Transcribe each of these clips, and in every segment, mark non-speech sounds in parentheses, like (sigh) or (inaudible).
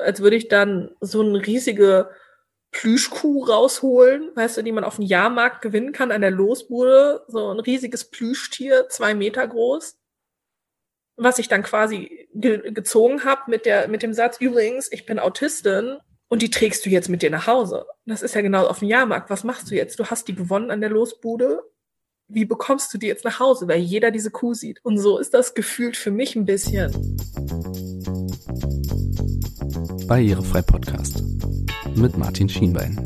als würde ich dann so eine riesige Plüschkuh rausholen, weißt du, die man auf dem Jahrmarkt gewinnen kann an der Losbude. So ein riesiges Plüschtier, zwei Meter groß. Was ich dann quasi ge gezogen habe mit, der, mit dem Satz, übrigens, ich bin Autistin und die trägst du jetzt mit dir nach Hause. Das ist ja genau auf dem Jahrmarkt. Was machst du jetzt? Du hast die gewonnen an der Losbude. Wie bekommst du die jetzt nach Hause? Weil jeder diese Kuh sieht. Und so ist das gefühlt für mich ein bisschen. Barrierefrei Podcast mit Martin Schienbein.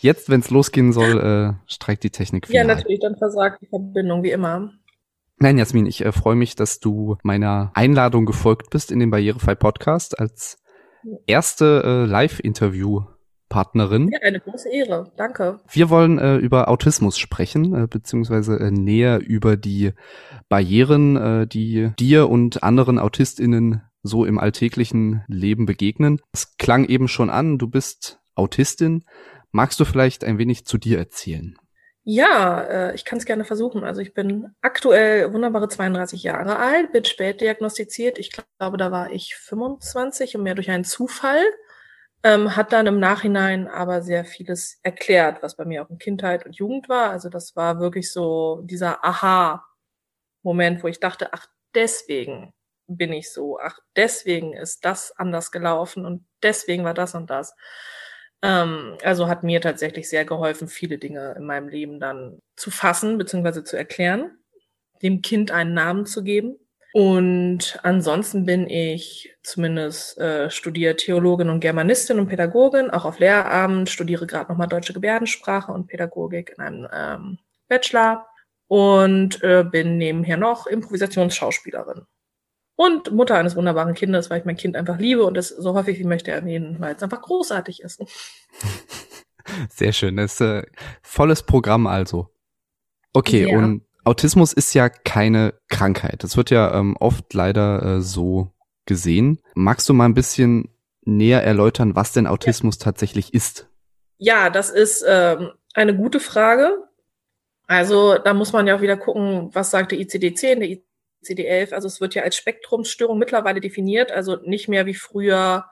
Jetzt, wenn es losgehen soll, äh, streikt die Technik final. Ja, natürlich, dann versagt die Verbindung, wie immer. Nein, Jasmin, ich äh, freue mich, dass du meiner Einladung gefolgt bist in den Barrierefrei Podcast als erste äh, Live-Interview Partnerin. Ja, eine große Ehre. Danke. Wir wollen äh, über Autismus sprechen, äh, beziehungsweise äh, näher über die Barrieren, äh, die dir und anderen AutistInnen so im alltäglichen Leben begegnen. Es klang eben schon an, du bist Autistin. Magst du vielleicht ein wenig zu dir erzählen? Ja, äh, ich kann es gerne versuchen. Also ich bin aktuell wunderbare 32 Jahre alt, bin spät diagnostiziert. Ich glaube, da war ich 25 und mehr durch einen Zufall. Ähm, hat dann im Nachhinein aber sehr vieles erklärt, was bei mir auch in Kindheit und Jugend war. Also das war wirklich so dieser Aha-Moment, wo ich dachte, ach, deswegen bin ich so, ach, deswegen ist das anders gelaufen und deswegen war das und das. Ähm, also hat mir tatsächlich sehr geholfen, viele Dinge in meinem Leben dann zu fassen bzw. zu erklären, dem Kind einen Namen zu geben. Und ansonsten bin ich zumindest äh, studiert Theologin und Germanistin und Pädagogin, auch auf Lehramt, studiere gerade nochmal deutsche Gebärdensprache und Pädagogik in einem ähm, Bachelor und äh, bin nebenher noch Improvisationsschauspielerin. Und Mutter eines wunderbaren Kindes, weil ich mein Kind einfach liebe und es so häufig wie möchte erwähnen, weil es einfach großartig ist. (laughs) Sehr schön. Das ist äh, volles Programm also. Okay, ja. und Autismus ist ja keine Krankheit. Das wird ja ähm, oft leider äh, so gesehen. Magst du mal ein bisschen näher erläutern, was denn Autismus ja. tatsächlich ist? Ja, das ist ähm, eine gute Frage. Also da muss man ja auch wieder gucken, was sagt der ICD-10, der CD11, also es wird ja als Spektrumsstörung mittlerweile definiert, also nicht mehr wie früher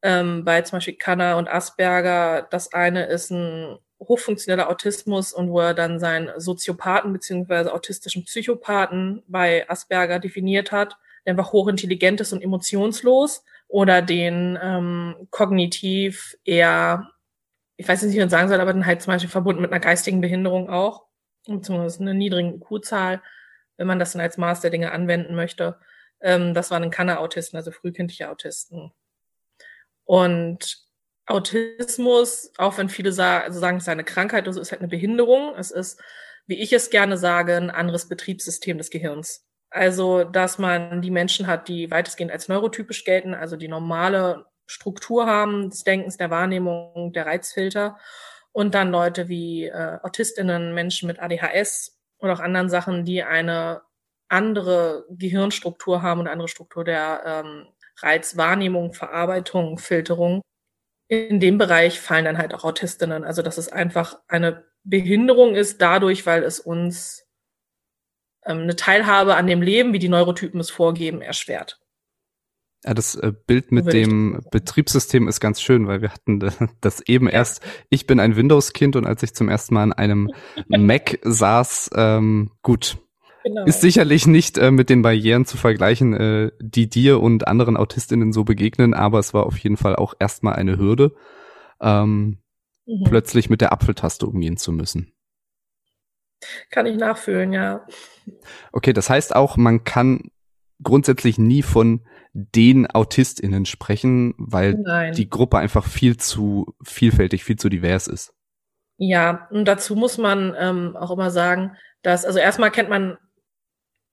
ähm, bei zum Beispiel Kanner und Asperger. Das eine ist ein hochfunktioneller Autismus und wo er dann seinen Soziopathen beziehungsweise autistischen Psychopathen bei Asperger definiert hat, der einfach hochintelligent ist und emotionslos oder den ähm, kognitiv eher, ich weiß nicht, wie man sagen soll, aber dann halt zum Beispiel verbunden mit einer geistigen Behinderung auch, beziehungsweise einer niedrigen IQ-Zahl wenn man das dann als Maß der Dinge anwenden möchte. Ähm, das waren Kanner-Autisten, also frühkindliche Autisten. Und Autismus, auch wenn viele sagen, also sagen, es sei eine Krankheit, also ist halt eine Behinderung. Es ist, wie ich es gerne sage, ein anderes Betriebssystem des Gehirns. Also, dass man die Menschen hat, die weitestgehend als neurotypisch gelten, also die normale Struktur haben des Denkens, der Wahrnehmung, der Reizfilter. Und dann Leute wie äh, Autistinnen, Menschen mit ADHS, und auch anderen Sachen, die eine andere Gehirnstruktur haben und andere Struktur der ähm, Reizwahrnehmung, Verarbeitung, Filterung. In dem Bereich fallen dann halt auch Autistinnen. Also dass es einfach eine Behinderung ist dadurch, weil es uns ähm, eine Teilhabe an dem Leben, wie die Neurotypen es vorgeben, erschwert. Ja, das äh, Bild mit dem Betriebssystem ist ganz schön, weil wir hatten (laughs) das eben ja. erst. Ich bin ein Windows-Kind und als ich zum ersten Mal an einem (laughs) Mac saß, ähm, gut, genau. ist sicherlich nicht äh, mit den Barrieren zu vergleichen, äh, die dir und anderen Autistinnen so begegnen, aber es war auf jeden Fall auch erstmal eine Hürde, ähm, mhm. plötzlich mit der Apfeltaste umgehen zu müssen. Kann ich nachfühlen, ja. Okay, das heißt auch, man kann grundsätzlich nie von den AutistInnen sprechen, weil Nein. die Gruppe einfach viel zu vielfältig, viel zu divers ist. Ja, und dazu muss man ähm, auch immer sagen, dass, also erstmal kennt man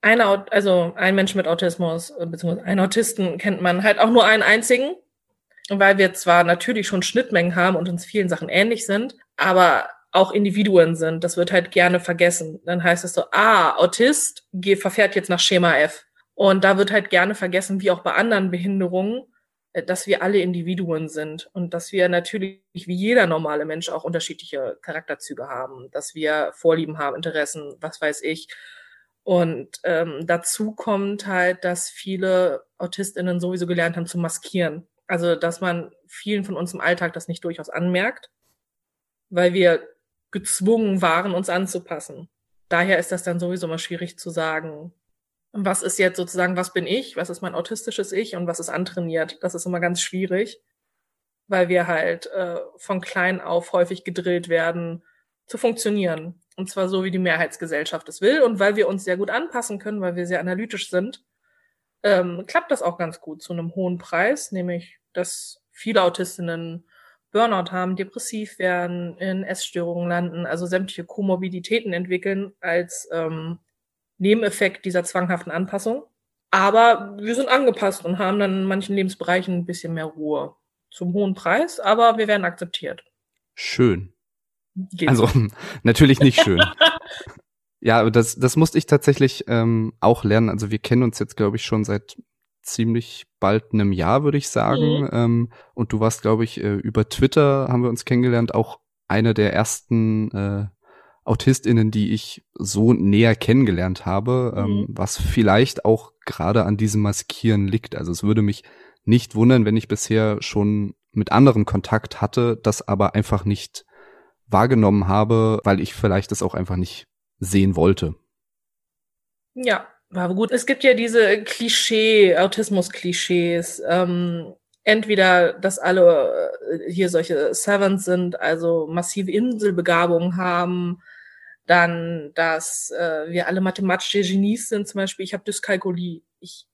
eine, also ein Mensch mit Autismus, äh, beziehungsweise einen Autisten kennt man halt auch nur einen einzigen, weil wir zwar natürlich schon Schnittmengen haben und uns vielen Sachen ähnlich sind, aber auch Individuen sind. Das wird halt gerne vergessen. Dann heißt es so, ah, Autist verfährt jetzt nach Schema F. Und da wird halt gerne vergessen, wie auch bei anderen Behinderungen, äh, dass wir alle Individuen sind und dass wir natürlich wie jeder normale Mensch auch unterschiedliche Charakterzüge haben, dass wir Vorlieben haben, Interessen, was weiß ich. Und ähm, dazu kommt halt, dass viele AutistInnen sowieso gelernt haben zu maskieren. Also, dass man vielen von uns im Alltag das nicht durchaus anmerkt, weil wir gezwungen waren, uns anzupassen. Daher ist das dann sowieso mal schwierig zu sagen, was ist jetzt sozusagen, was bin ich, was ist mein autistisches Ich und was ist antrainiert. Das ist immer ganz schwierig, weil wir halt äh, von klein auf häufig gedrillt werden, zu funktionieren. Und zwar so, wie die Mehrheitsgesellschaft es will. Und weil wir uns sehr gut anpassen können, weil wir sehr analytisch sind, ähm, klappt das auch ganz gut zu einem hohen Preis, nämlich, dass viele Autistinnen Burnout haben, depressiv werden, in Essstörungen landen, also sämtliche Komorbiditäten entwickeln als ähm, Nebeneffekt dieser zwanghaften Anpassung. Aber wir sind angepasst und haben dann in manchen Lebensbereichen ein bisschen mehr Ruhe. Zum hohen Preis, aber wir werden akzeptiert. Schön. Geht also (laughs) natürlich nicht schön. (laughs) ja, das, das musste ich tatsächlich ähm, auch lernen. Also wir kennen uns jetzt, glaube ich, schon seit ziemlich bald einem Jahr, würde ich sagen. Mhm. Ähm, und du warst, glaube ich, äh, über Twitter haben wir uns kennengelernt, auch eine der ersten äh, AutistInnen, die ich so näher kennengelernt habe, ähm, mhm. ähm, was vielleicht auch gerade an diesem Maskieren liegt. Also es würde mich nicht wundern, wenn ich bisher schon mit anderen Kontakt hatte, das aber einfach nicht wahrgenommen habe, weil ich vielleicht das auch einfach nicht sehen wollte. Ja, aber gut. Es gibt ja diese Klischee, Autismus-Klischees. Ähm, entweder, dass alle äh, hier solche Savants sind, also massive Inselbegabungen haben, dann, dass äh, wir alle mathematische Genies sind. Zum Beispiel, ich habe Dyskalkulie. Ich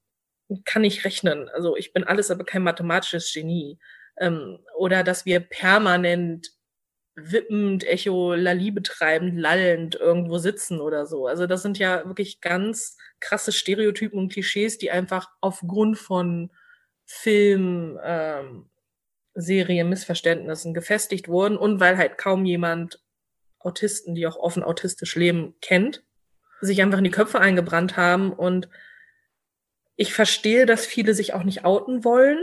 kann nicht rechnen. Also ich bin alles, aber kein mathematisches Genie. Ähm, oder dass wir permanent wippend, Echolali betreibend, lallend irgendwo sitzen oder so. Also das sind ja wirklich ganz krasse Stereotypen und Klischees, die einfach aufgrund von Film, ähm, Serien, Missverständnissen gefestigt wurden und weil halt kaum jemand Autisten, die auch offen autistisch leben, kennt, sich einfach in die Köpfe eingebrannt haben und ich verstehe, dass viele sich auch nicht outen wollen,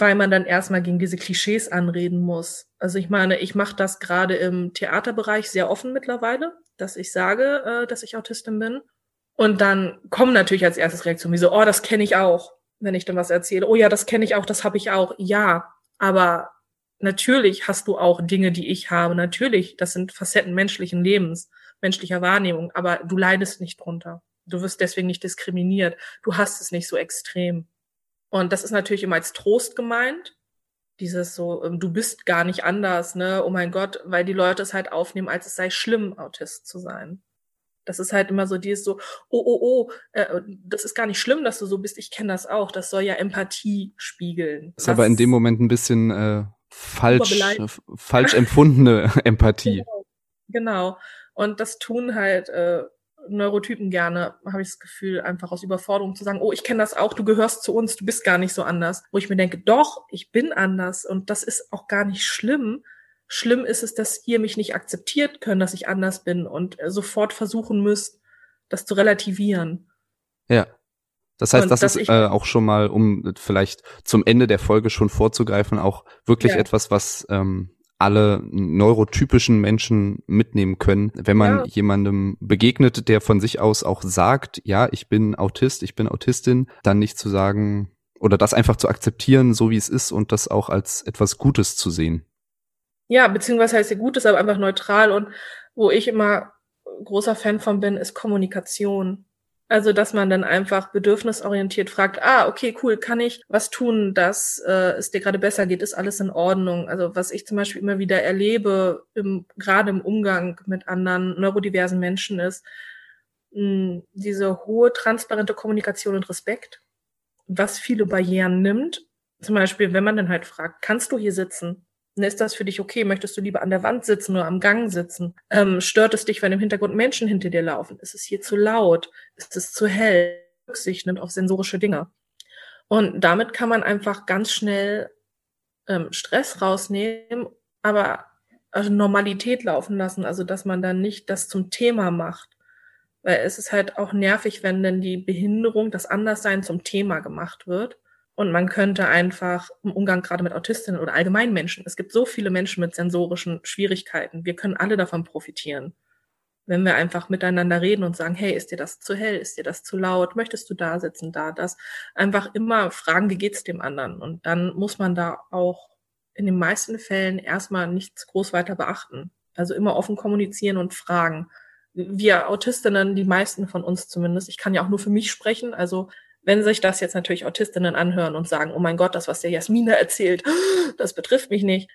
weil man dann erstmal gegen diese Klischees anreden muss. Also ich meine, ich mache das gerade im Theaterbereich sehr offen mittlerweile, dass ich sage, äh, dass ich Autistin bin. Und dann kommen natürlich als erstes Reaktionen wie so, oh, das kenne ich auch, wenn ich dann was erzähle. Oh ja, das kenne ich auch, das habe ich auch. Ja, aber natürlich hast du auch Dinge, die ich habe. Natürlich, das sind Facetten menschlichen Lebens, menschlicher Wahrnehmung, aber du leidest nicht drunter. Du wirst deswegen nicht diskriminiert. Du hast es nicht so extrem. Und das ist natürlich immer als Trost gemeint. Dieses so, ähm, du bist gar nicht anders, ne? Oh mein Gott, weil die Leute es halt aufnehmen, als es sei schlimm, Autist zu sein. Das ist halt immer so dieses so, oh, oh, oh, äh, das ist gar nicht schlimm, dass du so bist. Ich kenne das auch. Das soll ja Empathie spiegeln. Das ist aber in dem Moment ein bisschen äh, falsch, falsch empfundene (laughs) Empathie. Genau. genau. Und das tun halt äh, Neurotypen gerne, habe ich das Gefühl, einfach aus Überforderung zu sagen, oh, ich kenne das auch, du gehörst zu uns, du bist gar nicht so anders. Wo ich mir denke, doch, ich bin anders und das ist auch gar nicht schlimm. Schlimm ist es, dass ihr mich nicht akzeptiert könnt, dass ich anders bin und äh, sofort versuchen müsst, das zu relativieren. Ja. Das heißt, und das ist äh, auch schon mal, um vielleicht zum Ende der Folge schon vorzugreifen, auch wirklich ja. etwas, was ähm, alle neurotypischen Menschen mitnehmen können, wenn man ja. jemandem begegnet, der von sich aus auch sagt, ja, ich bin Autist, ich bin Autistin, dann nicht zu sagen oder das einfach zu akzeptieren, so wie es ist und das auch als etwas Gutes zu sehen. Ja, beziehungsweise heißt ja Gutes, aber einfach neutral und wo ich immer großer Fan von bin, ist Kommunikation. Also, dass man dann einfach bedürfnisorientiert fragt, ah, okay, cool, kann ich was tun, dass äh, es dir gerade besser geht, ist alles in Ordnung. Also, was ich zum Beispiel immer wieder erlebe, im, gerade im Umgang mit anderen neurodiversen Menschen, ist mh, diese hohe, transparente Kommunikation und Respekt, was viele Barrieren nimmt. Zum Beispiel, wenn man dann halt fragt, kannst du hier sitzen? Ist das für dich okay? Möchtest du lieber an der Wand sitzen oder am Gang sitzen? Ähm, stört es dich, wenn im Hintergrund Menschen hinter dir laufen? Ist es hier zu laut? Ist es zu hell? Rücksicht nimmt auf sensorische Dinge. Und damit kann man einfach ganz schnell ähm, Stress rausnehmen, aber also Normalität laufen lassen, also dass man dann nicht das zum Thema macht. Weil es ist halt auch nervig, wenn dann die Behinderung, das Anderssein zum Thema gemacht wird. Und man könnte einfach im Umgang gerade mit Autistinnen oder allgemein Menschen, es gibt so viele Menschen mit sensorischen Schwierigkeiten, wir können alle davon profitieren. wenn wir einfach miteinander reden und sagen, hey, ist dir das zu hell, ist dir das zu laut, möchtest du da sitzen, da, das, einfach immer fragen, wie geht's dem anderen? Und dann muss man da auch in den meisten Fällen erstmal nichts groß weiter beachten. Also immer offen kommunizieren und fragen. Wir Autistinnen, die meisten von uns zumindest, ich kann ja auch nur für mich sprechen, also wenn sich das jetzt natürlich Autistinnen anhören und sagen, oh mein Gott, das, was der Jasmina erzählt, (gasps) das betrifft mich nicht,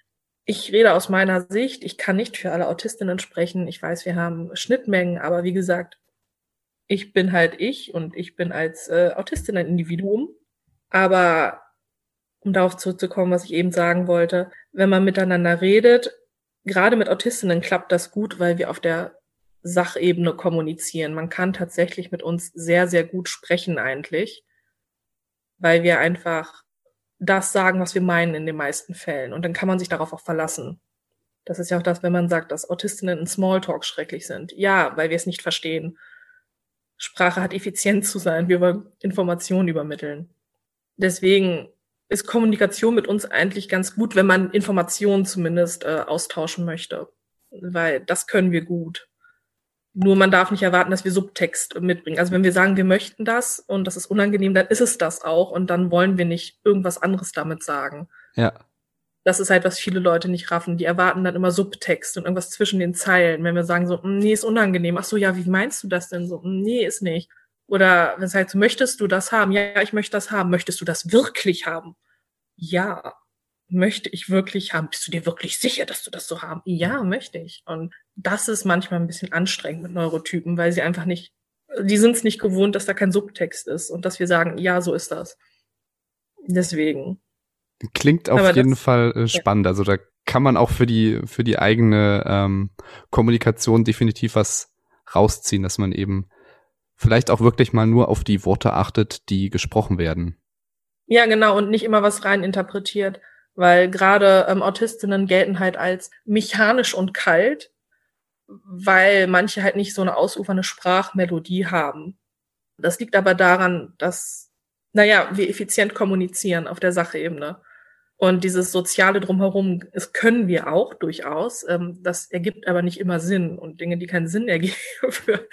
ich rede aus meiner Sicht. Ich kann nicht für alle Autistinnen sprechen. Ich weiß, wir haben Schnittmengen, aber wie gesagt, ich bin halt ich und ich bin als äh, Autistin ein Individuum. Aber um darauf zurückzukommen, was ich eben sagen wollte, wenn man miteinander redet, gerade mit Autistinnen klappt das gut, weil wir auf der Sachebene kommunizieren. Man kann tatsächlich mit uns sehr, sehr gut sprechen eigentlich, weil wir einfach das sagen, was wir meinen in den meisten Fällen. Und dann kann man sich darauf auch verlassen. Das ist ja auch das, wenn man sagt, dass Autistinnen in Smalltalk schrecklich sind. Ja, weil wir es nicht verstehen. Sprache hat effizient zu sein. Wir wollen Informationen übermitteln. Deswegen ist Kommunikation mit uns eigentlich ganz gut, wenn man Informationen zumindest äh, austauschen möchte. Weil das können wir gut. Nur man darf nicht erwarten, dass wir Subtext mitbringen. Also wenn wir sagen, wir möchten das und das ist unangenehm, dann ist es das auch und dann wollen wir nicht irgendwas anderes damit sagen. Ja. Das ist halt, was viele Leute nicht raffen. Die erwarten dann immer Subtext und irgendwas zwischen den Zeilen. Wenn wir sagen so, hm, nee, ist unangenehm. Ach so, ja, wie meinst du das denn so? Hm, nee, ist nicht. Oder wenn es so, möchtest du das haben? Ja, ich möchte das haben. Möchtest du das wirklich haben? Ja möchte ich wirklich haben? Bist du dir wirklich sicher, dass du das so haben? Ja, möchte ich. Und das ist manchmal ein bisschen anstrengend mit Neurotypen, weil sie einfach nicht, die sind es nicht gewohnt, dass da kein Subtext ist und dass wir sagen, ja, so ist das. Deswegen. Klingt auf Aber jeden das, Fall äh, spannend. Ja. Also da kann man auch für die, für die eigene ähm, Kommunikation definitiv was rausziehen, dass man eben vielleicht auch wirklich mal nur auf die Worte achtet, die gesprochen werden. Ja, genau, und nicht immer was rein interpretiert weil gerade ähm, Autistinnen gelten halt als mechanisch und kalt, weil manche halt nicht so eine ausufernde Sprachmelodie haben. Das liegt aber daran, dass, naja, wir effizient kommunizieren auf der Sachebene. Und dieses Soziale drumherum, das können wir auch durchaus. Ähm, das ergibt aber nicht immer Sinn. Und Dinge, die keinen Sinn ergeben (laughs) für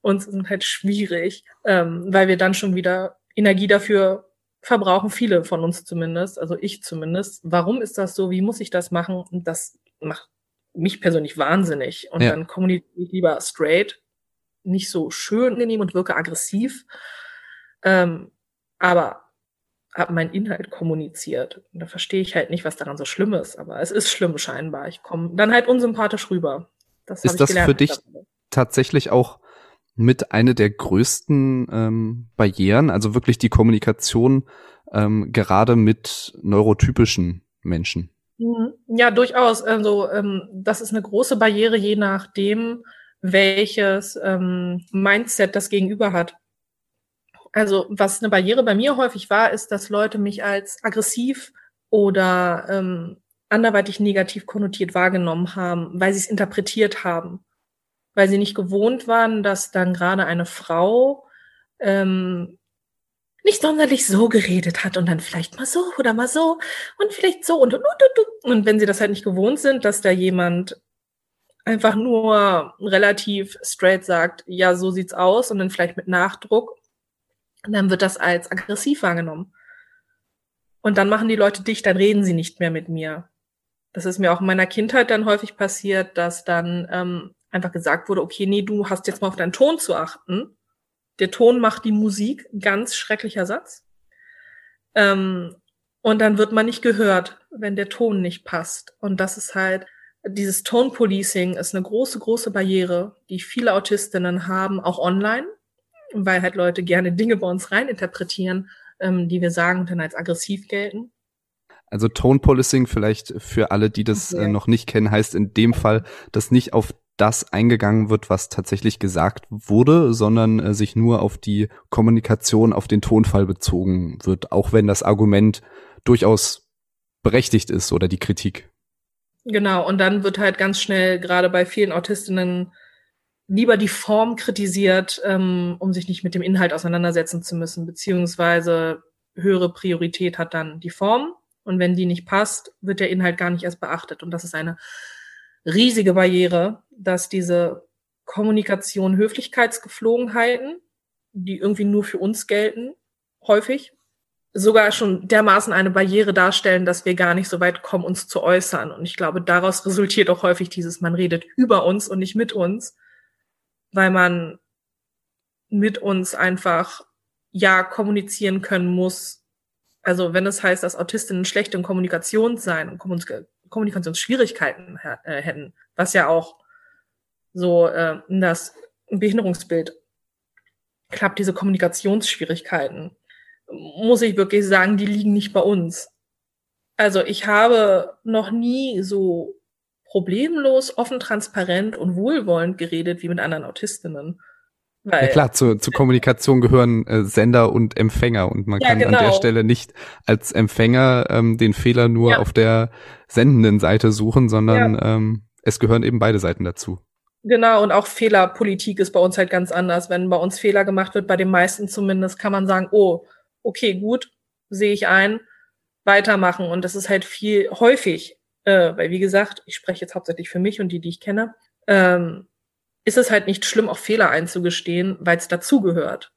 uns, sind halt schwierig, ähm, weil wir dann schon wieder Energie dafür verbrauchen viele von uns zumindest, also ich zumindest. Warum ist das so? Wie muss ich das machen? Und das macht mich persönlich wahnsinnig. Und ja. dann kommuniziere ich lieber straight, nicht so schön genehm und wirke aggressiv, ähm, aber habe meinen Inhalt kommuniziert. Und da verstehe ich halt nicht, was daran so schlimm ist, aber es ist schlimm scheinbar. Ich komme dann halt unsympathisch rüber. Das ist das für dich tatsächlich auch mit eine der größten ähm, Barrieren, also wirklich die Kommunikation ähm, gerade mit neurotypischen Menschen. Mhm. Ja, durchaus. Also ähm, das ist eine große Barriere, je nachdem, welches ähm, Mindset das Gegenüber hat. Also was eine Barriere bei mir häufig war, ist, dass Leute mich als aggressiv oder ähm, anderweitig negativ konnotiert wahrgenommen haben, weil sie es interpretiert haben weil sie nicht gewohnt waren, dass dann gerade eine Frau ähm, nicht sonderlich so geredet hat und dann vielleicht mal so oder mal so und vielleicht so und und, und, und wenn sie das halt nicht gewohnt sind, dass da jemand einfach nur relativ straight sagt, ja, so sieht's aus und dann vielleicht mit Nachdruck, dann wird das als aggressiv wahrgenommen. Und dann machen die Leute dicht, dann reden sie nicht mehr mit mir. Das ist mir auch in meiner Kindheit dann häufig passiert, dass dann ähm, einfach gesagt wurde, okay, nee, du hast jetzt mal auf deinen Ton zu achten. Der Ton macht die Musik, ganz schrecklicher Satz. Ähm, und dann wird man nicht gehört, wenn der Ton nicht passt. Und das ist halt, dieses Tone Policing ist eine große, große Barriere, die viele Autistinnen haben, auch online, weil halt Leute gerne Dinge bei uns reininterpretieren, ähm, die wir sagen dann als aggressiv gelten. Also Tone Policing vielleicht für alle, die das okay. äh, noch nicht kennen, heißt in dem Fall, dass nicht auf das eingegangen wird, was tatsächlich gesagt wurde, sondern äh, sich nur auf die Kommunikation, auf den Tonfall bezogen wird, auch wenn das Argument durchaus berechtigt ist oder die Kritik. Genau, und dann wird halt ganz schnell gerade bei vielen Autistinnen lieber die Form kritisiert, ähm, um sich nicht mit dem Inhalt auseinandersetzen zu müssen, beziehungsweise höhere Priorität hat dann die Form. Und wenn die nicht passt, wird der Inhalt gar nicht erst beachtet. Und das ist eine riesige Barriere, dass diese Kommunikation, Höflichkeitsgeflogenheiten, die irgendwie nur für uns gelten, häufig. Sogar schon dermaßen eine Barriere darstellen, dass wir gar nicht so weit kommen, uns zu äußern. Und ich glaube, daraus resultiert auch häufig dieses, man redet über uns und nicht mit uns, weil man mit uns einfach ja kommunizieren können muss. Also wenn es heißt, dass Autistinnen schlechte in Kommunikation sein und Kommunikationsschwierigkeiten äh, hätten, was ja auch so äh, das Behinderungsbild klappt, diese Kommunikationsschwierigkeiten, muss ich wirklich sagen, die liegen nicht bei uns. Also ich habe noch nie so problemlos, offen, transparent und wohlwollend geredet wie mit anderen Autistinnen. Weil, ja klar, zu, zur Kommunikation gehören äh, Sender und Empfänger und man ja, kann genau. an der genau. Stelle nicht als Empfänger ähm, den Fehler nur ja. auf der sendenden Seite suchen, sondern ähm, es gehören eben beide Seiten dazu. Genau, und auch Fehlerpolitik ist bei uns halt ganz anders. Wenn bei uns Fehler gemacht wird, bei den meisten zumindest, kann man sagen, oh, okay, gut, sehe ich ein, weitermachen. Und das ist halt viel häufig, äh, weil wie gesagt, ich spreche jetzt hauptsächlich für mich und die, die ich kenne, ähm, ist es halt nicht schlimm, auch Fehler einzugestehen, weil es dazugehört.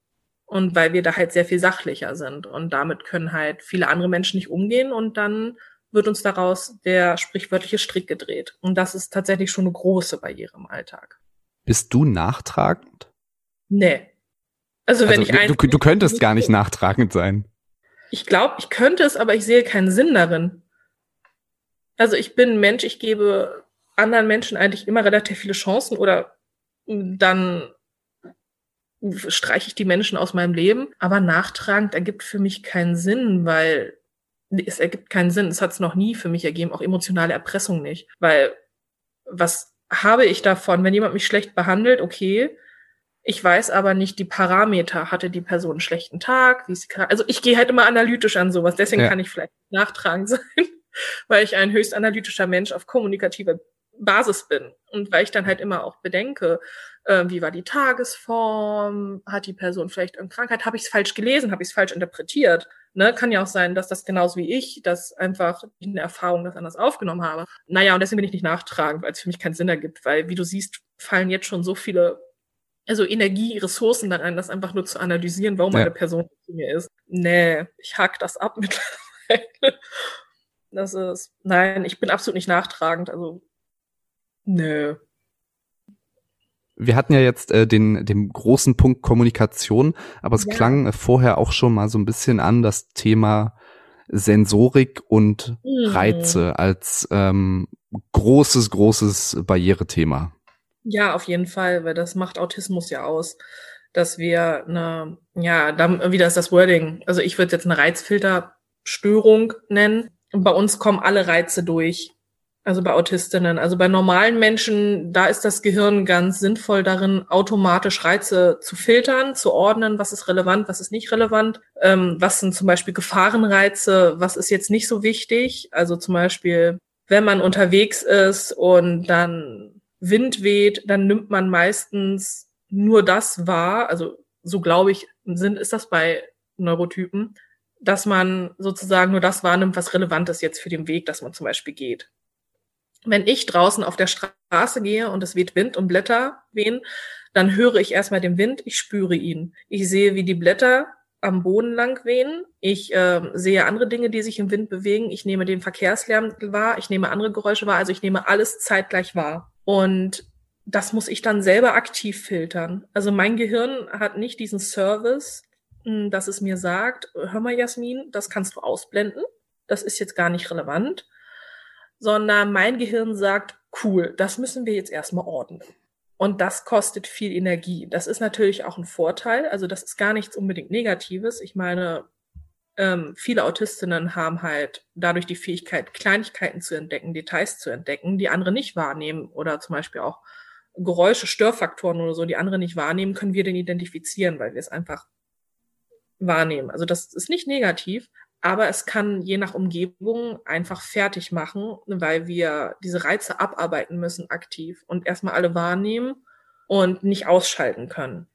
Und weil wir da halt sehr viel sachlicher sind. Und damit können halt viele andere Menschen nicht umgehen und dann wird uns daraus der sprichwörtliche Strick gedreht. Und das ist tatsächlich schon eine große Barriere im Alltag. Bist du nachtragend? Nee. Also wenn also, ich ein du, du könntest gar nicht nachtragend sein. Ich glaube, ich könnte es, aber ich sehe keinen Sinn darin. Also ich bin ein Mensch, ich gebe anderen Menschen eigentlich immer relativ viele Chancen oder dann streiche ich die Menschen aus meinem Leben. Aber nachtragend ergibt für mich keinen Sinn, weil es ergibt keinen Sinn. Es hat es noch nie für mich ergeben, auch emotionale Erpressung nicht. Weil was habe ich davon, wenn jemand mich schlecht behandelt, okay, ich weiß aber nicht die Parameter. Hatte die Person einen schlechten Tag? Wie sie, also ich gehe halt immer analytisch an sowas. Deswegen ja. kann ich vielleicht nachtragend (laughs) sein, weil ich ein höchst analytischer Mensch auf kommunikativer Basis bin. Und weil ich dann halt immer auch bedenke, äh, wie war die Tagesform, hat die Person vielleicht eine Krankheit, habe ich es falsch gelesen, habe ich es falsch interpretiert. Ne? Kann ja auch sein, dass das genauso wie ich, dass einfach in der Erfahrung das anders aufgenommen habe. Naja, und deswegen bin ich nicht nachtragend, weil es für mich keinen Sinn ergibt, weil wie du siehst, fallen jetzt schon so viele also Energie, Ressourcen da rein, das einfach nur zu analysieren, warum ja. eine Person zu mir ist. Nee, ich hack das ab (laughs) mittlerweile. Das ist, nein, ich bin absolut nicht nachtragend. Also Nö. Wir hatten ja jetzt äh, den, den großen Punkt Kommunikation, aber es ja. klang äh, vorher auch schon mal so ein bisschen an, das Thema Sensorik und mhm. Reize als ähm, großes, großes Barrierethema. Ja, auf jeden Fall, weil das macht Autismus ja aus, dass wir eine, ja, dann wieder ist das Wording. Also ich würde jetzt eine Reizfilterstörung nennen. Bei uns kommen alle Reize durch. Also bei Autistinnen. Also bei normalen Menschen, da ist das Gehirn ganz sinnvoll darin, automatisch Reize zu filtern, zu ordnen, was ist relevant, was ist nicht relevant, ähm, was sind zum Beispiel Gefahrenreize, was ist jetzt nicht so wichtig. Also zum Beispiel, wenn man unterwegs ist und dann Wind weht, dann nimmt man meistens nur das wahr, also so glaube ich, im Sinn ist das bei Neurotypen, dass man sozusagen nur das wahrnimmt, was relevant ist jetzt für den Weg, dass man zum Beispiel geht wenn ich draußen auf der Straße gehe und es weht Wind und Blätter wehen, dann höre ich erstmal den Wind, ich spüre ihn. Ich sehe, wie die Blätter am Boden lang wehen. Ich äh, sehe andere Dinge, die sich im Wind bewegen. Ich nehme den Verkehrslärm wahr. Ich nehme andere Geräusche wahr. Also ich nehme alles zeitgleich wahr. Und das muss ich dann selber aktiv filtern. Also mein Gehirn hat nicht diesen Service, hm, dass es mir sagt, hör mal, Jasmin, das kannst du ausblenden. Das ist jetzt gar nicht relevant sondern mein Gehirn sagt, cool, das müssen wir jetzt erstmal ordnen. Und das kostet viel Energie. Das ist natürlich auch ein Vorteil. Also das ist gar nichts unbedingt Negatives. Ich meine, ähm, viele Autistinnen haben halt dadurch die Fähigkeit, Kleinigkeiten zu entdecken, Details zu entdecken, die andere nicht wahrnehmen. Oder zum Beispiel auch Geräusche, Störfaktoren oder so, die andere nicht wahrnehmen, können wir den identifizieren, weil wir es einfach wahrnehmen. Also das ist nicht negativ, aber es kann je nach Umgebung einfach fertig machen, weil wir diese Reize abarbeiten müssen aktiv und erstmal alle wahrnehmen und nicht ausschalten können.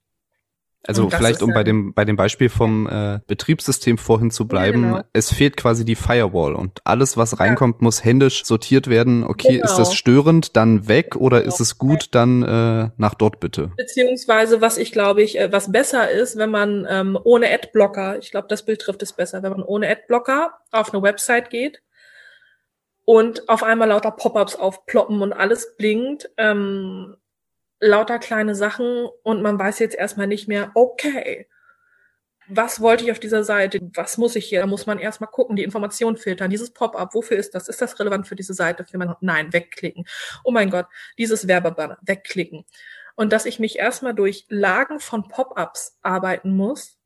Also vielleicht, um bei dem, bei dem Beispiel vom äh, Betriebssystem vorhin zu bleiben, ja, genau. es fehlt quasi die Firewall und alles, was reinkommt, ja. muss händisch sortiert werden. Okay, genau. ist das störend, dann weg oder genau. ist es gut, dann äh, nach dort bitte. Beziehungsweise, was ich glaube ich, äh, was besser ist, wenn man ähm, ohne Adblocker, ich glaube, das Bild trifft es besser, wenn man ohne Adblocker auf eine Website geht und auf einmal lauter Pop-ups aufploppen und alles blinkt. Ähm, lauter kleine Sachen und man weiß jetzt erstmal nicht mehr, okay, was wollte ich auf dieser Seite? Was muss ich hier? Da muss man erstmal gucken, die Informationen filtern. Dieses Pop-up, wofür ist das? Ist das relevant für diese Seite? Für man, nein, wegklicken. Oh mein Gott, dieses Werbebanner, wegklicken. Und dass ich mich erstmal durch Lagen von Pop-ups arbeiten muss,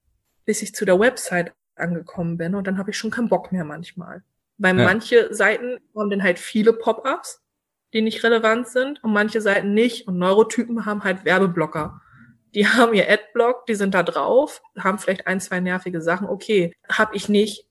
bis ich zu der Website angekommen bin. Und dann habe ich schon keinen Bock mehr manchmal. Weil ja. manche Seiten haben dann halt viele Pop-ups die nicht relevant sind und manche Seiten nicht. Und Neurotypen haben halt Werbeblocker. Die haben ihr Adblock, die sind da drauf, haben vielleicht ein, zwei nervige Sachen. Okay, habe ich nicht.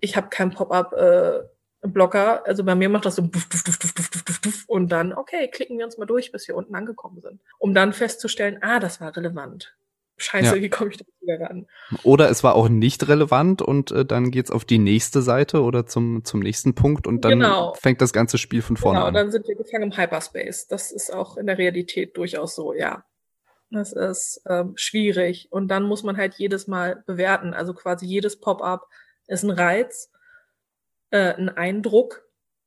Ich habe keinen Pop-up äh, Blocker. Also bei mir macht das so duff, duff, duff, duff, duff, duff, duff, und dann, okay, klicken wir uns mal durch, bis wir unten angekommen sind. Um dann festzustellen, ah, das war relevant. Scheiße, ja. wie komme ich da wieder ran? Oder es war auch nicht relevant und äh, dann geht's auf die nächste Seite oder zum, zum nächsten Punkt und dann genau. fängt das ganze Spiel von vorne genau, an. Genau, dann sind wir gefangen im Hyperspace. Das ist auch in der Realität durchaus so, ja. Das ist ähm, schwierig und dann muss man halt jedes Mal bewerten. Also quasi jedes Pop-up ist ein Reiz, äh, ein Eindruck.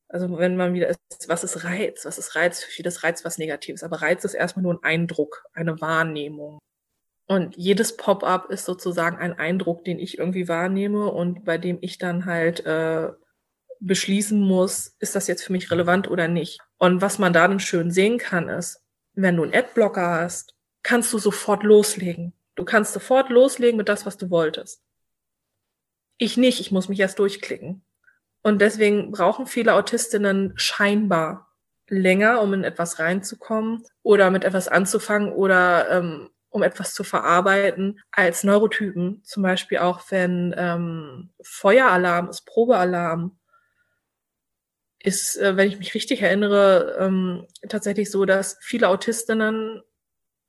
Also wenn man wieder ist, was ist Reiz? Was ist Reiz? Für vieles Reiz was Negatives. Aber Reiz ist erstmal nur ein Eindruck, eine Wahrnehmung. Und jedes Pop-up ist sozusagen ein Eindruck, den ich irgendwie wahrnehme und bei dem ich dann halt äh, beschließen muss, ist das jetzt für mich relevant oder nicht. Und was man da dann schön sehen kann, ist, wenn du einen Adblocker hast, kannst du sofort loslegen. Du kannst sofort loslegen mit das, was du wolltest. Ich nicht, ich muss mich erst durchklicken. Und deswegen brauchen viele Autistinnen scheinbar länger, um in etwas reinzukommen oder mit etwas anzufangen oder ähm, um etwas zu verarbeiten, als Neurotypen. Zum Beispiel auch, wenn ähm, Feueralarm ist, Probealarm, ist, äh, wenn ich mich richtig erinnere, ähm, tatsächlich so, dass viele Autistinnen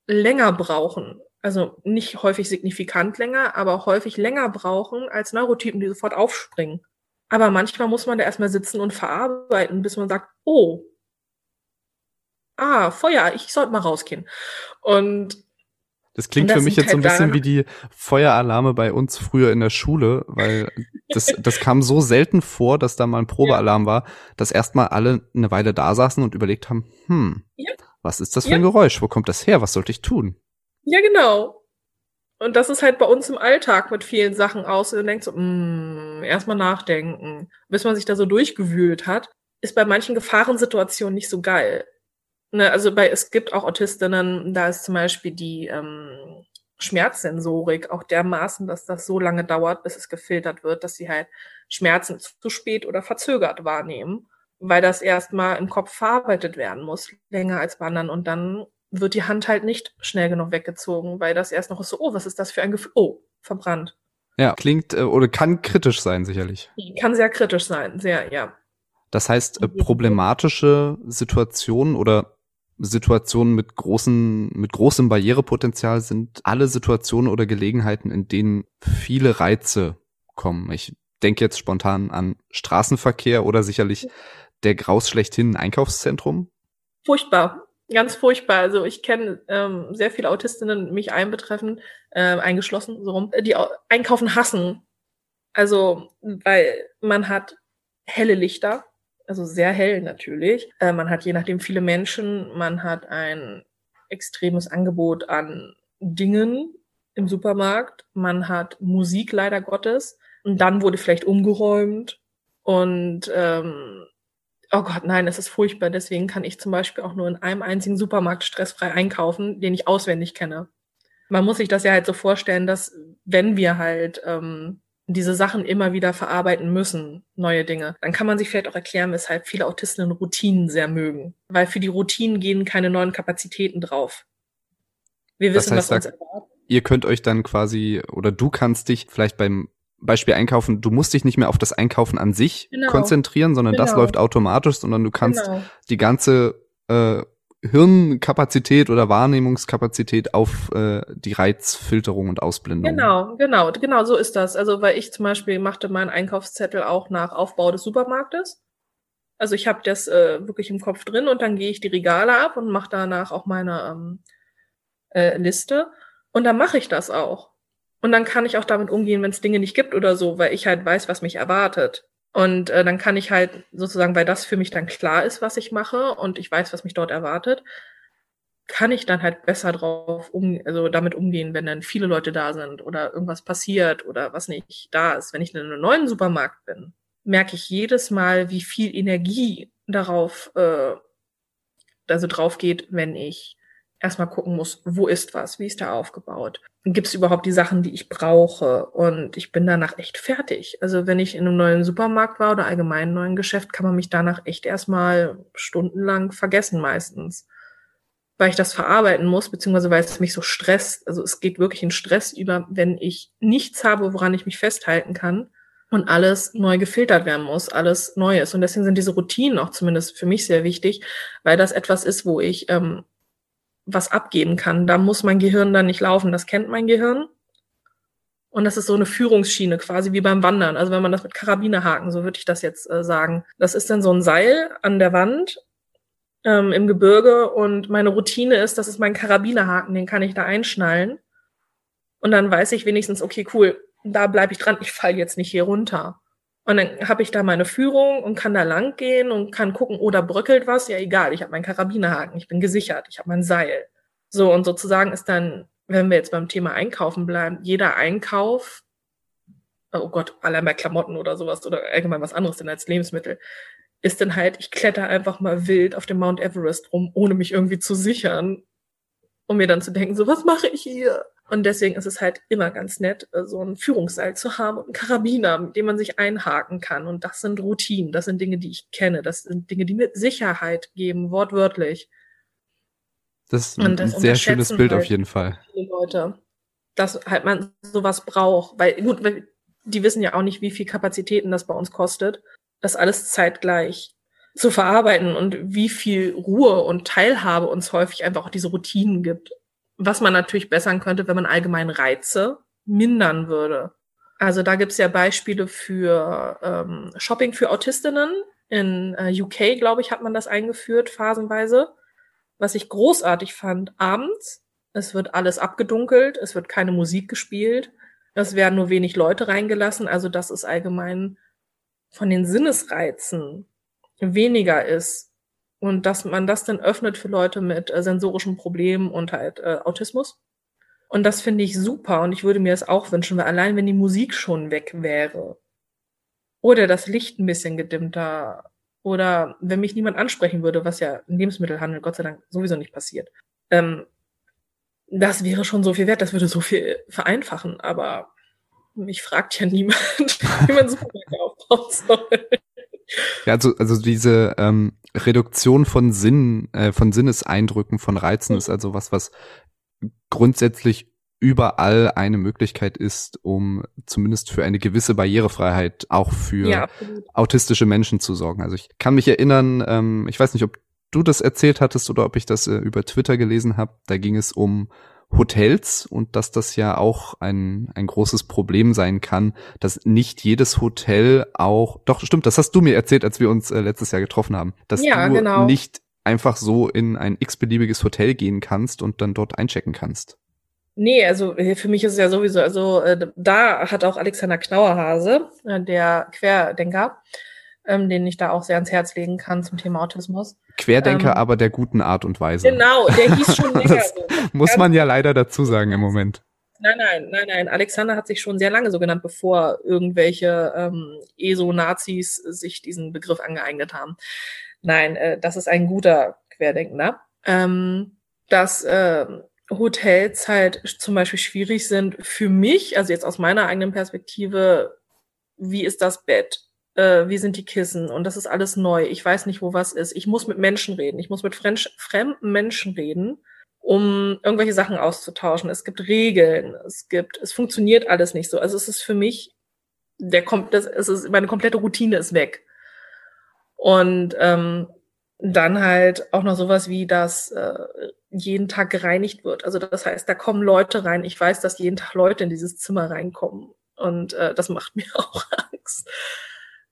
länger brauchen. Also nicht häufig signifikant länger, aber häufig länger brauchen als Neurotypen, die sofort aufspringen. Aber manchmal muss man da erstmal sitzen und verarbeiten, bis man sagt, oh, ah, Feuer, ich sollte mal rausgehen. Und das klingt das für mich jetzt so ein bisschen wie die Feueralarme bei uns früher in der Schule, weil das, (laughs) das kam so selten vor, dass da mal ein Probealarm ja. war, dass erstmal alle eine Weile da saßen und überlegt haben, hm, ja. was ist das für ein Geräusch? Wo kommt das her? Was sollte ich tun? Ja, genau. Und das ist halt bei uns im Alltag mit vielen Sachen aus. Und du denkst so, mm, erstmal nachdenken. Bis man sich da so durchgewühlt hat, ist bei manchen Gefahrensituationen nicht so geil. Ne, also bei, es gibt auch Autistinnen, da ist zum Beispiel die ähm, Schmerzsensorik auch dermaßen, dass das so lange dauert, bis es gefiltert wird, dass sie halt Schmerzen zu spät oder verzögert wahrnehmen, weil das erstmal im Kopf verarbeitet werden muss, länger als bei anderen. Und dann wird die Hand halt nicht schnell genug weggezogen, weil das erst noch ist so, oh, was ist das für ein Gefühl? Oh, verbrannt. Ja, klingt äh, oder kann kritisch sein, sicherlich. Kann sehr kritisch sein, sehr, ja. Das heißt, äh, problematische Situationen oder Situationen mit großen, mit großem Barrierepotenzial sind alle Situationen oder Gelegenheiten, in denen viele Reize kommen. Ich denke jetzt spontan an Straßenverkehr oder sicherlich der Graus schlechthin ein Einkaufszentrum. Furchtbar, ganz furchtbar. Also ich kenne ähm, sehr viele Autistinnen, mich einbetreffen, äh, eingeschlossen, so rum, die einkaufen hassen. Also, weil man hat helle Lichter, also sehr hell natürlich. Äh, man hat je nachdem viele Menschen, man hat ein extremes Angebot an Dingen im Supermarkt, man hat Musik leider Gottes und dann wurde vielleicht umgeräumt und ähm, oh Gott, nein, es ist furchtbar. Deswegen kann ich zum Beispiel auch nur in einem einzigen Supermarkt stressfrei einkaufen, den ich auswendig kenne. Man muss sich das ja halt so vorstellen, dass wenn wir halt ähm, diese Sachen immer wieder verarbeiten müssen, neue Dinge, dann kann man sich vielleicht auch erklären, weshalb viele Autistinnen Routinen sehr mögen. Weil für die Routinen gehen keine neuen Kapazitäten drauf. Wir wissen, das heißt, was uns erwartet. Ihr könnt euch dann quasi, oder du kannst dich vielleicht beim Beispiel Einkaufen, du musst dich nicht mehr auf das Einkaufen an sich genau. konzentrieren, sondern genau. das läuft automatisch, sondern du kannst genau. die ganze äh, Hirnkapazität oder Wahrnehmungskapazität auf äh, die Reizfilterung und Ausblendung. Genau, genau, genau so ist das. Also weil ich zum Beispiel machte meinen Einkaufszettel auch nach Aufbau des Supermarktes. Also ich habe das äh, wirklich im Kopf drin und dann gehe ich die Regale ab und mache danach auch meine ähm, äh, Liste. Und dann mache ich das auch. Und dann kann ich auch damit umgehen, wenn es Dinge nicht gibt oder so, weil ich halt weiß, was mich erwartet. Und äh, dann kann ich halt sozusagen, weil das für mich dann klar ist, was ich mache und ich weiß, was mich dort erwartet, kann ich dann halt besser drauf um, also damit umgehen, wenn dann viele Leute da sind oder irgendwas passiert oder was nicht da ist. Wenn ich in einem neuen Supermarkt bin, merke ich jedes Mal, wie viel Energie darauf, äh, also drauf geht, wenn ich erstmal gucken muss, wo ist was, wie ist da aufgebaut, gibt es überhaupt die Sachen, die ich brauche und ich bin danach echt fertig. Also wenn ich in einem neuen Supermarkt war oder allgemein neuen Geschäft, kann man mich danach echt erstmal stundenlang vergessen meistens, weil ich das verarbeiten muss, beziehungsweise weil es mich so stresst. Also es geht wirklich in Stress über, wenn ich nichts habe, woran ich mich festhalten kann und alles neu gefiltert werden muss, alles neu ist. Und deswegen sind diese Routinen auch zumindest für mich sehr wichtig, weil das etwas ist, wo ich ähm, was abgeben kann. Da muss mein Gehirn dann nicht laufen. Das kennt mein Gehirn. Und das ist so eine Führungsschiene, quasi wie beim Wandern. Also wenn man das mit Karabinerhaken, so würde ich das jetzt äh, sagen. Das ist dann so ein Seil an der Wand ähm, im Gebirge und meine Routine ist, das ist mein Karabinerhaken, den kann ich da einschnallen. Und dann weiß ich wenigstens, okay, cool, da bleibe ich dran, ich falle jetzt nicht hier runter. Und dann habe ich da meine Führung und kann da lang gehen und kann gucken, oh, bröckelt was. Ja, egal, ich habe meinen Karabinerhaken, ich bin gesichert, ich habe mein Seil. So, und sozusagen ist dann, wenn wir jetzt beim Thema Einkaufen bleiben, jeder Einkauf, oh Gott, allein bei Klamotten oder sowas oder allgemein was anderes denn als Lebensmittel, ist dann halt, ich kletter einfach mal wild auf dem Mount Everest rum, ohne mich irgendwie zu sichern, um mir dann zu denken, so, was mache ich hier? Und deswegen ist es halt immer ganz nett, äh, so ein Führungsseil zu haben und einen Karabiner, mit dem man sich einhaken kann. Und das sind Routinen, das sind Dinge, die ich kenne, das sind Dinge, die mir Sicherheit geben, wortwörtlich. Das ist ein sehr schönes Bild halt auf jeden Fall. Viele Leute, dass halt man sowas braucht, weil gut, die wissen ja auch nicht, wie viel Kapazitäten das bei uns kostet, das alles zeitgleich zu verarbeiten und wie viel Ruhe und Teilhabe uns häufig einfach auch diese Routinen gibt. Was man natürlich bessern könnte, wenn man allgemein Reize mindern würde. Also da gibt's ja Beispiele für ähm, Shopping für Autistinnen. In äh, UK, glaube ich, hat man das eingeführt, phasenweise. Was ich großartig fand, abends, es wird alles abgedunkelt, es wird keine Musik gespielt, es werden nur wenig Leute reingelassen. Also das ist allgemein von den Sinnesreizen weniger ist und dass man das dann öffnet für Leute mit äh, sensorischen Problemen und halt äh, Autismus. Und das finde ich super und ich würde mir das auch wünschen, weil allein wenn die Musik schon weg wäre oder das Licht ein bisschen gedimmter oder wenn mich niemand ansprechen würde, was ja im Lebensmittelhandel Gott sei Dank sowieso nicht passiert, ähm, das wäre schon so viel wert, das würde so viel vereinfachen, aber mich fragt ja niemand, (laughs) wie man Supermärkte aufbauen soll. Ja, also, also diese ähm, Reduktion von Sinn, äh, von Sinneseindrücken, von Reizen ist also was, was grundsätzlich überall eine Möglichkeit ist, um zumindest für eine gewisse Barrierefreiheit auch für ja, autistische Menschen zu sorgen. Also ich kann mich erinnern, ähm, ich weiß nicht, ob du das erzählt hattest oder ob ich das äh, über Twitter gelesen habe. Da ging es um Hotels und dass das ja auch ein, ein großes Problem sein kann, dass nicht jedes Hotel auch, doch stimmt, das hast du mir erzählt, als wir uns äh, letztes Jahr getroffen haben, dass ja, du genau. nicht einfach so in ein x-beliebiges Hotel gehen kannst und dann dort einchecken kannst. Nee, also äh, für mich ist es ja sowieso, also äh, da hat auch Alexander Knauerhase, äh, der Querdenker, ähm, den ich da auch sehr ans Herz legen kann zum Thema Autismus. Querdenker, ähm, aber der guten Art und Weise. Genau, der hieß schon (laughs) länger so. Muss man ja leider dazu sagen im Moment. Nein, nein, nein, nein. Alexander hat sich schon sehr lange so genannt, bevor irgendwelche ähm, ESO-Nazis sich diesen Begriff angeeignet haben. Nein, äh, das ist ein guter Querdenkender. Ähm, dass äh, Hotels halt zum Beispiel schwierig sind für mich, also jetzt aus meiner eigenen Perspektive, wie ist das Bett? Äh, wie sind die Kissen und das ist alles neu. Ich weiß nicht, wo was ist. Ich muss mit Menschen reden. Ich muss mit fremden Menschen reden, um irgendwelche Sachen auszutauschen. Es gibt Regeln. Es gibt, es funktioniert alles nicht so. Also es ist für mich, der kommt, das, es ist, meine komplette Routine ist weg. Und ähm, Dann halt auch noch sowas wie, dass äh, jeden Tag gereinigt wird. Also das heißt, da kommen Leute rein. Ich weiß, dass jeden Tag Leute in dieses Zimmer reinkommen. Und äh, das macht (laughs) mir auch Angst.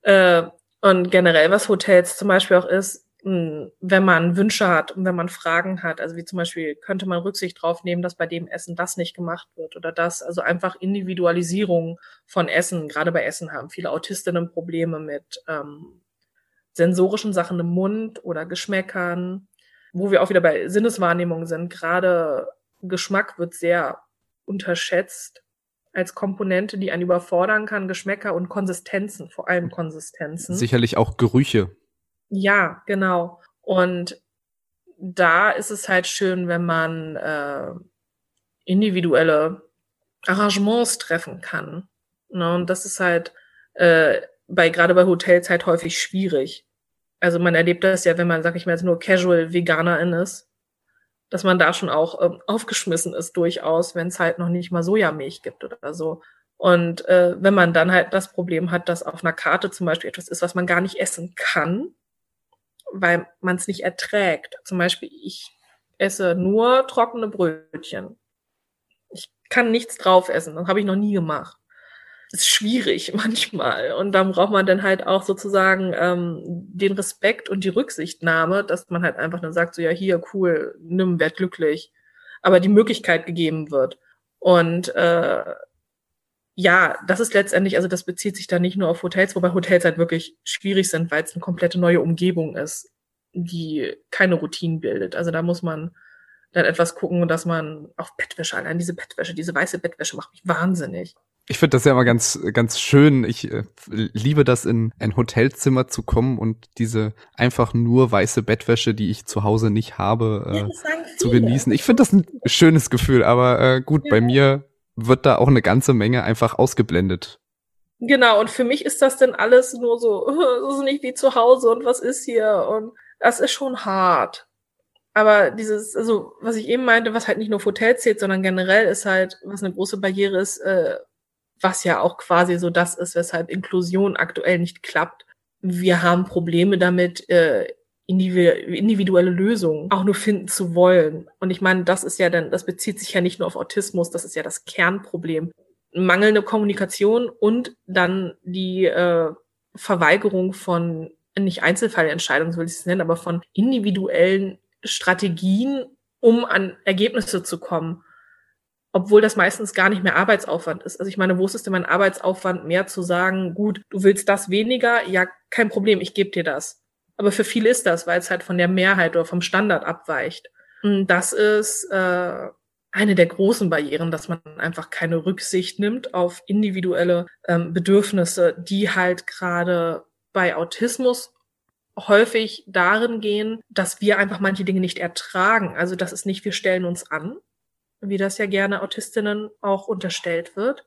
Äh, und generell, was Hotels zum Beispiel auch ist, hm, wenn man Wünsche hat und wenn man Fragen hat, also wie zum Beispiel könnte man Rücksicht drauf nehmen, dass bei dem Essen das nicht gemacht wird oder das, also einfach Individualisierung von Essen. Gerade bei Essen haben viele Autistinnen Probleme mit ähm, sensorischen Sachen im Mund oder Geschmäckern, wo wir auch wieder bei Sinneswahrnehmung sind. Gerade Geschmack wird sehr unterschätzt als Komponente, die einen überfordern kann, Geschmäcker und Konsistenzen, vor allem Konsistenzen. Sicherlich auch Gerüche. Ja, genau. Und da ist es halt schön, wenn man äh, individuelle Arrangements treffen kann. Ne? Und das ist halt äh, bei gerade bei Hotels halt häufig schwierig. Also man erlebt das ja, wenn man, sag ich mal, jetzt nur Casual Veganerin ist, dass man da schon auch ähm, aufgeschmissen ist durchaus, wenn es halt noch nicht mal Sojamilch gibt oder so. Und äh, wenn man dann halt das Problem hat, dass auf einer Karte zum Beispiel etwas ist, was man gar nicht essen kann, weil man es nicht erträgt. Zum Beispiel, ich esse nur trockene Brötchen. Ich kann nichts drauf essen. Das habe ich noch nie gemacht ist schwierig (laughs) manchmal. Und dann braucht man dann halt auch sozusagen ähm, den Respekt und die Rücksichtnahme, dass man halt einfach dann sagt, so ja, hier, cool, nimm, werd glücklich. Aber die Möglichkeit gegeben wird. Und äh, ja, das ist letztendlich, also das bezieht sich dann nicht nur auf Hotels, wobei Hotels halt wirklich schwierig sind, weil es eine komplette neue Umgebung ist, die keine Routinen bildet. Also da muss man dann etwas gucken, dass man auf Bettwäsche, allein diese Bettwäsche, diese weiße Bettwäsche macht mich wahnsinnig. Ich finde das ja immer ganz, ganz schön. Ich äh, liebe das, in ein Hotelzimmer zu kommen und diese einfach nur weiße Bettwäsche, die ich zu Hause nicht habe, äh, zu genießen. Ich finde das ein schönes Gefühl, aber äh, gut, ja. bei mir wird da auch eine ganze Menge einfach ausgeblendet. Genau, und für mich ist das denn alles nur so, (laughs) das ist nicht wie zu Hause und was ist hier und das ist schon hart. Aber dieses, also was ich eben meinte, was halt nicht nur auf Hotels zählt, sondern generell ist halt, was eine große Barriere ist, äh, was ja auch quasi so das ist, weshalb Inklusion aktuell nicht klappt. Wir haben Probleme damit, äh, individuelle Lösungen auch nur finden zu wollen. Und ich meine, das ist ja dann, das bezieht sich ja nicht nur auf Autismus, das ist ja das Kernproblem. Mangelnde Kommunikation und dann die äh, Verweigerung von, nicht Einzelfallentscheidungen, so will ich es nennen, aber von individuellen Strategien, um an Ergebnisse zu kommen obwohl das meistens gar nicht mehr Arbeitsaufwand ist. Also ich meine, wo ist es denn mein Arbeitsaufwand mehr zu sagen, gut, du willst das weniger, ja, kein Problem, ich gebe dir das. Aber für viele ist das, weil es halt von der Mehrheit oder vom Standard abweicht. Und das ist äh, eine der großen Barrieren, dass man einfach keine Rücksicht nimmt auf individuelle ähm, Bedürfnisse, die halt gerade bei Autismus häufig darin gehen, dass wir einfach manche Dinge nicht ertragen. Also das ist nicht, wir stellen uns an, wie das ja gerne Autistinnen auch unterstellt wird.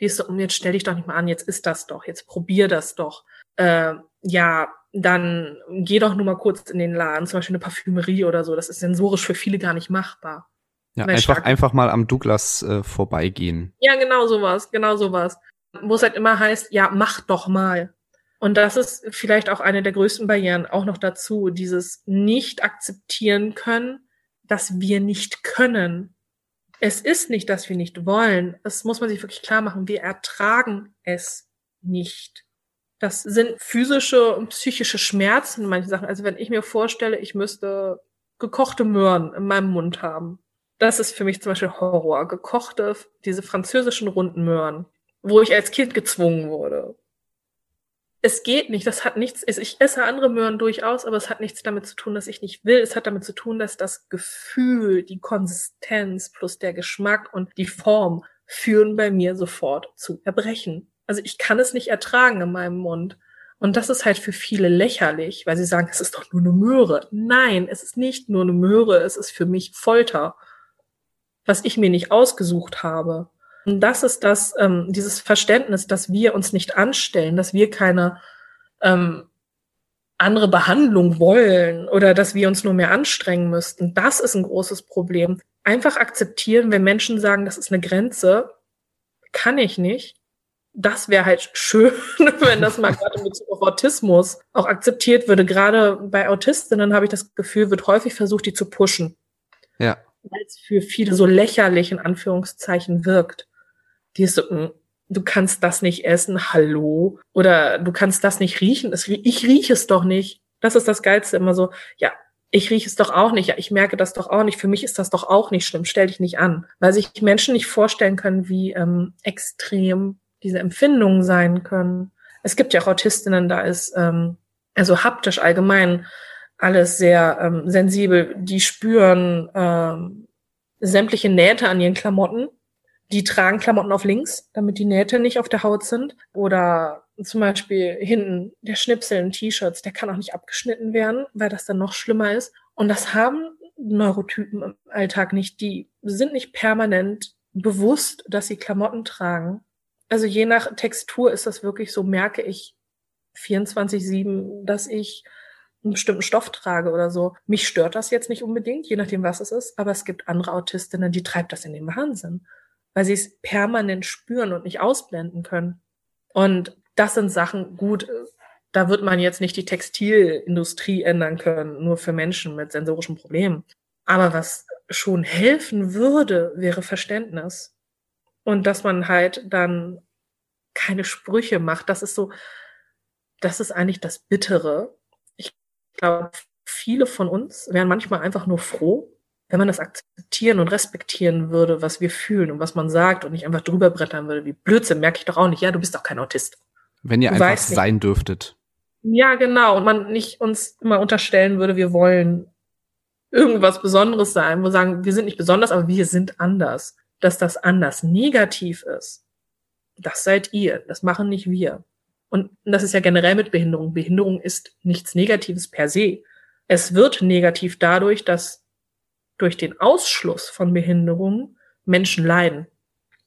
Die ist so, jetzt stell dich doch nicht mal an, jetzt ist das doch, jetzt probier das doch. Äh, ja, dann geh doch nur mal kurz in den Laden, zum Beispiel eine Parfümerie oder so. Das ist sensorisch für viele gar nicht machbar. Ja, einfach, einfach mal am Douglas äh, vorbeigehen. Ja, genau sowas, genau sowas. Wo es halt immer heißt, ja, mach doch mal. Und das ist vielleicht auch eine der größten Barrieren auch noch dazu, dieses nicht akzeptieren können, dass wir nicht können. Es ist nicht, dass wir nicht wollen. Das muss man sich wirklich klar machen. Wir ertragen es nicht. Das sind physische und psychische Schmerzen, manche Sachen. Also wenn ich mir vorstelle, ich müsste gekochte Möhren in meinem Mund haben. Das ist für mich zum Beispiel Horror. Gekochte, diese französischen runden Möhren, wo ich als Kind gezwungen wurde es geht nicht, das hat nichts, ich esse andere Möhren durchaus, aber es hat nichts damit zu tun, dass ich nicht will. Es hat damit zu tun, dass das Gefühl, die Konsistenz plus der Geschmack und die Form führen bei mir sofort zu Erbrechen. Also ich kann es nicht ertragen in meinem Mund. Und das ist halt für viele lächerlich, weil sie sagen, es ist doch nur eine Möhre. Nein, es ist nicht nur eine Möhre, es ist für mich Folter, was ich mir nicht ausgesucht habe. Und das ist das, ähm, dieses Verständnis, dass wir uns nicht anstellen, dass wir keine ähm, andere Behandlung wollen oder dass wir uns nur mehr anstrengen müssten. Das ist ein großes Problem. Einfach akzeptieren, wenn Menschen sagen, das ist eine Grenze, kann ich nicht. das wäre halt schön, (laughs) wenn das mal gerade in Bezug auf Autismus auch akzeptiert würde. Gerade bei Autistinnen habe ich das Gefühl, wird häufig versucht, die zu pushen. Ja. Weil es für viele so lächerlich in Anführungszeichen wirkt. Die ist so, hm, du kannst das nicht essen, hallo. Oder du kannst das nicht riechen. Ich rieche es doch nicht. Das ist das Geilste immer so, ja, ich rieche es doch auch nicht, ja, ich merke das doch auch nicht, für mich ist das doch auch nicht schlimm, stell dich nicht an. Weil sich Menschen nicht vorstellen können, wie ähm, extrem diese Empfindungen sein können. Es gibt ja auch Autistinnen, da ist ähm, also haptisch allgemein alles sehr ähm, sensibel. Die spüren ähm, sämtliche Nähte an ihren Klamotten. Die tragen Klamotten auf links, damit die Nähte nicht auf der Haut sind. Oder zum Beispiel hinten der Schnipsel in T-Shirts, der kann auch nicht abgeschnitten werden, weil das dann noch schlimmer ist. Und das haben Neurotypen im Alltag nicht. Die sind nicht permanent bewusst, dass sie Klamotten tragen. Also je nach Textur ist das wirklich so, merke ich 24-7, dass ich einen bestimmten Stoff trage oder so. Mich stört das jetzt nicht unbedingt, je nachdem, was es ist, aber es gibt andere Autistinnen, die treibt das in den Wahnsinn, weil sie es permanent spüren und nicht ausblenden können. Und das sind Sachen, gut, da wird man jetzt nicht die Textilindustrie ändern können, nur für Menschen mit sensorischen Problemen. Aber was schon helfen würde, wäre Verständnis. Und dass man halt dann keine Sprüche macht. Das ist so, das ist eigentlich das Bittere. Ich glaube, viele von uns wären manchmal einfach nur froh, wenn man das akzeptieren und respektieren würde, was wir fühlen und was man sagt und nicht einfach drüber brettern würde, wie Blödsinn, merke ich doch auch nicht. Ja, du bist doch kein Autist. Wenn ihr du einfach sein dürftet. Ja, genau. Und man nicht uns immer unterstellen würde, wir wollen irgendwas Besonderes sein. Wir sagen, wir sind nicht besonders, aber wir sind anders. Dass das anders negativ ist, das seid ihr. Das machen nicht wir. Und das ist ja generell mit Behinderung. Behinderung ist nichts Negatives per se. Es wird negativ dadurch, dass durch den Ausschluss von Behinderung Menschen leiden.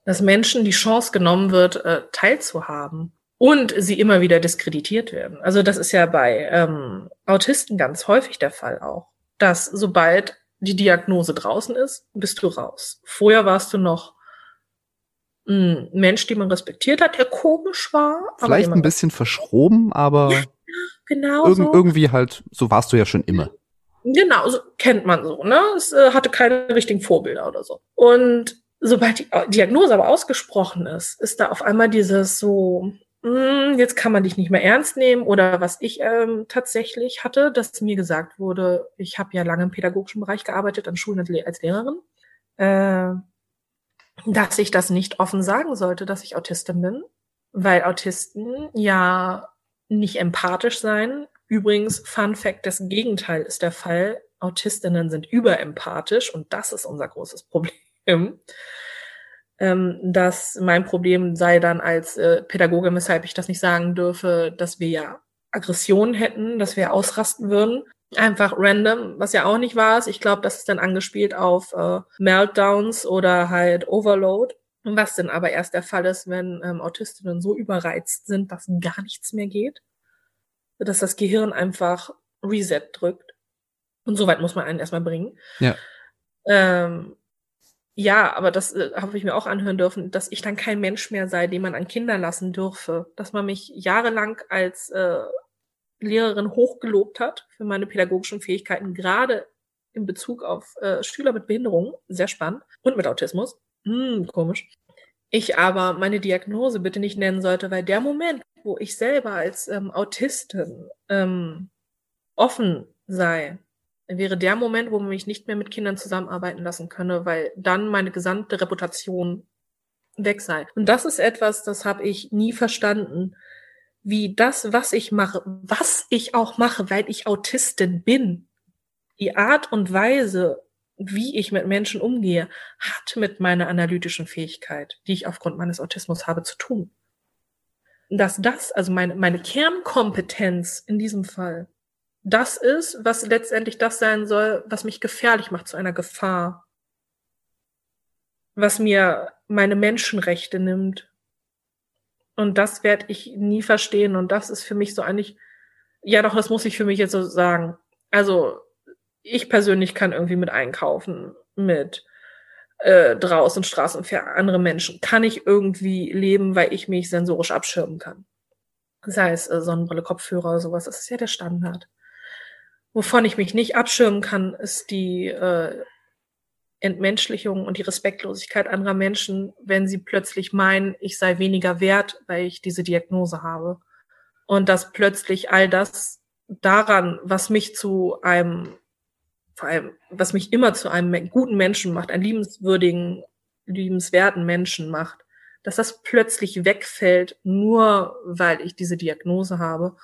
Dass Menschen die Chance genommen wird, äh, teilzuhaben und sie immer wieder diskreditiert werden. Also das ist ja bei ähm, Autisten ganz häufig der Fall auch, dass sobald die Diagnose draußen ist, bist du raus. Vorher warst du noch ein Mensch, den man respektiert hat, der komisch war. Vielleicht ein bisschen verschroben, aber ja, genau irg so. irgendwie halt, so warst du ja schon immer. Genau, so kennt man so, ne? Es äh, hatte keine richtigen Vorbilder oder so. Und sobald die Diagnose aber ausgesprochen ist, ist da auf einmal dieses so, hm, jetzt kann man dich nicht mehr ernst nehmen oder was ich ähm, tatsächlich hatte, dass mir gesagt wurde, ich habe ja lange im pädagogischen Bereich gearbeitet, an Schulen als Lehrerin, äh, dass ich das nicht offen sagen sollte, dass ich Autistin bin, weil Autisten ja nicht empathisch sein. Übrigens, Fun Fact, das Gegenteil ist der Fall. Autistinnen sind überempathisch und das ist unser großes Problem ähm, dass mein Problem sei dann als äh, Pädagoge, weshalb ich das nicht sagen dürfe, dass wir ja Aggressionen hätten, dass wir ausrasten würden. Einfach random, was ja auch nicht war. Ich glaube, das ist dann angespielt auf äh, Meltdowns oder halt Overload. Was denn aber erst der Fall ist, wenn ähm, Autistinnen so überreizt sind, dass gar nichts mehr geht. Dass das Gehirn einfach Reset drückt. Und so weit muss man einen erstmal bringen. Ja. Ähm, ja, aber das äh, habe ich mir auch anhören dürfen, dass ich dann kein Mensch mehr sei, den man an Kinder lassen dürfe. Dass man mich jahrelang als äh, Lehrerin hochgelobt hat für meine pädagogischen Fähigkeiten, gerade in Bezug auf äh, Schüler mit Behinderungen, sehr spannend, und mit Autismus. Hm, komisch. Ich aber meine Diagnose bitte nicht nennen sollte, weil der Moment, wo ich selber als ähm, Autistin ähm, offen sei wäre der Moment, wo man mich nicht mehr mit Kindern zusammenarbeiten lassen könne, weil dann meine gesamte Reputation weg sei. Und das ist etwas, das habe ich nie verstanden, wie das, was ich mache, was ich auch mache, weil ich Autistin bin, die Art und Weise, wie ich mit Menschen umgehe, hat mit meiner analytischen Fähigkeit, die ich aufgrund meines Autismus habe, zu tun. Dass das, also meine, meine Kernkompetenz in diesem Fall, das ist, was letztendlich das sein soll, was mich gefährlich macht zu einer Gefahr. Was mir meine Menschenrechte nimmt. Und das werde ich nie verstehen. Und das ist für mich so eigentlich, ja doch, das muss ich für mich jetzt so sagen. Also, ich persönlich kann irgendwie mit einkaufen, mit äh, draußen Straßen für andere Menschen? Kann ich irgendwie leben, weil ich mich sensorisch abschirmen kann? Sei es äh, Sonnenbrille, Kopfhörer, sowas, das ist ja der Standard. Wovon ich mich nicht abschirmen kann, ist die äh, Entmenschlichung und die Respektlosigkeit anderer Menschen, wenn sie plötzlich meinen, ich sei weniger wert, weil ich diese Diagnose habe. Und dass plötzlich all das daran, was mich zu einem, vor allem, was mich immer zu einem guten Menschen macht, einen liebenswürdigen, liebenswerten Menschen macht, dass das plötzlich wegfällt, nur weil ich diese Diagnose habe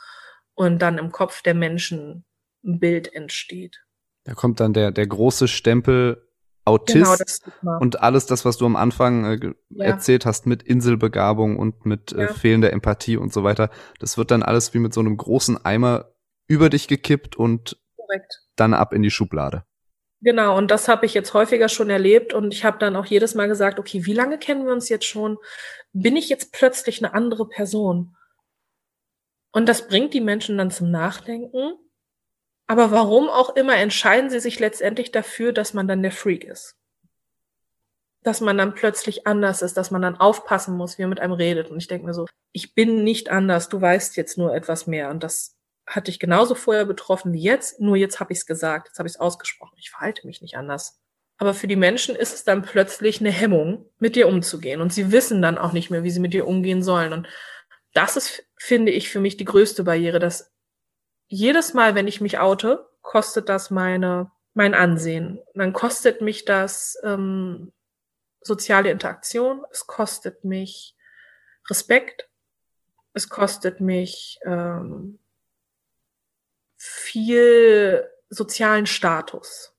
und dann im Kopf der Menschen ein Bild entsteht. Da kommt dann der, der große Stempel Autist genau, und alles das, was du am Anfang äh, ja. erzählt hast mit Inselbegabung und mit äh, ja. fehlender Empathie und so weiter, das wird dann alles wie mit so einem großen Eimer über dich gekippt und Korrekt. Dann ab in die Schublade. Genau, und das habe ich jetzt häufiger schon erlebt und ich habe dann auch jedes Mal gesagt, okay, wie lange kennen wir uns jetzt schon? Bin ich jetzt plötzlich eine andere Person? Und das bringt die Menschen dann zum Nachdenken aber warum auch immer entscheiden sie sich letztendlich dafür, dass man dann der Freak ist. Dass man dann plötzlich anders ist, dass man dann aufpassen muss, wie er mit einem redet. Und ich denke mir so, ich bin nicht anders, du weißt jetzt nur etwas mehr. Und das hatte ich genauso vorher betroffen wie jetzt, nur jetzt habe ich es gesagt, jetzt habe ich es ausgesprochen. Ich verhalte mich nicht anders. Aber für die Menschen ist es dann plötzlich eine Hemmung, mit dir umzugehen. Und sie wissen dann auch nicht mehr, wie sie mit dir umgehen sollen. Und das ist, finde ich, für mich die größte Barriere, dass jedes Mal, wenn ich mich oute, kostet das meine, mein Ansehen. Dann kostet mich das ähm, soziale Interaktion, es kostet mich Respekt, es kostet mich ähm, viel sozialen Status.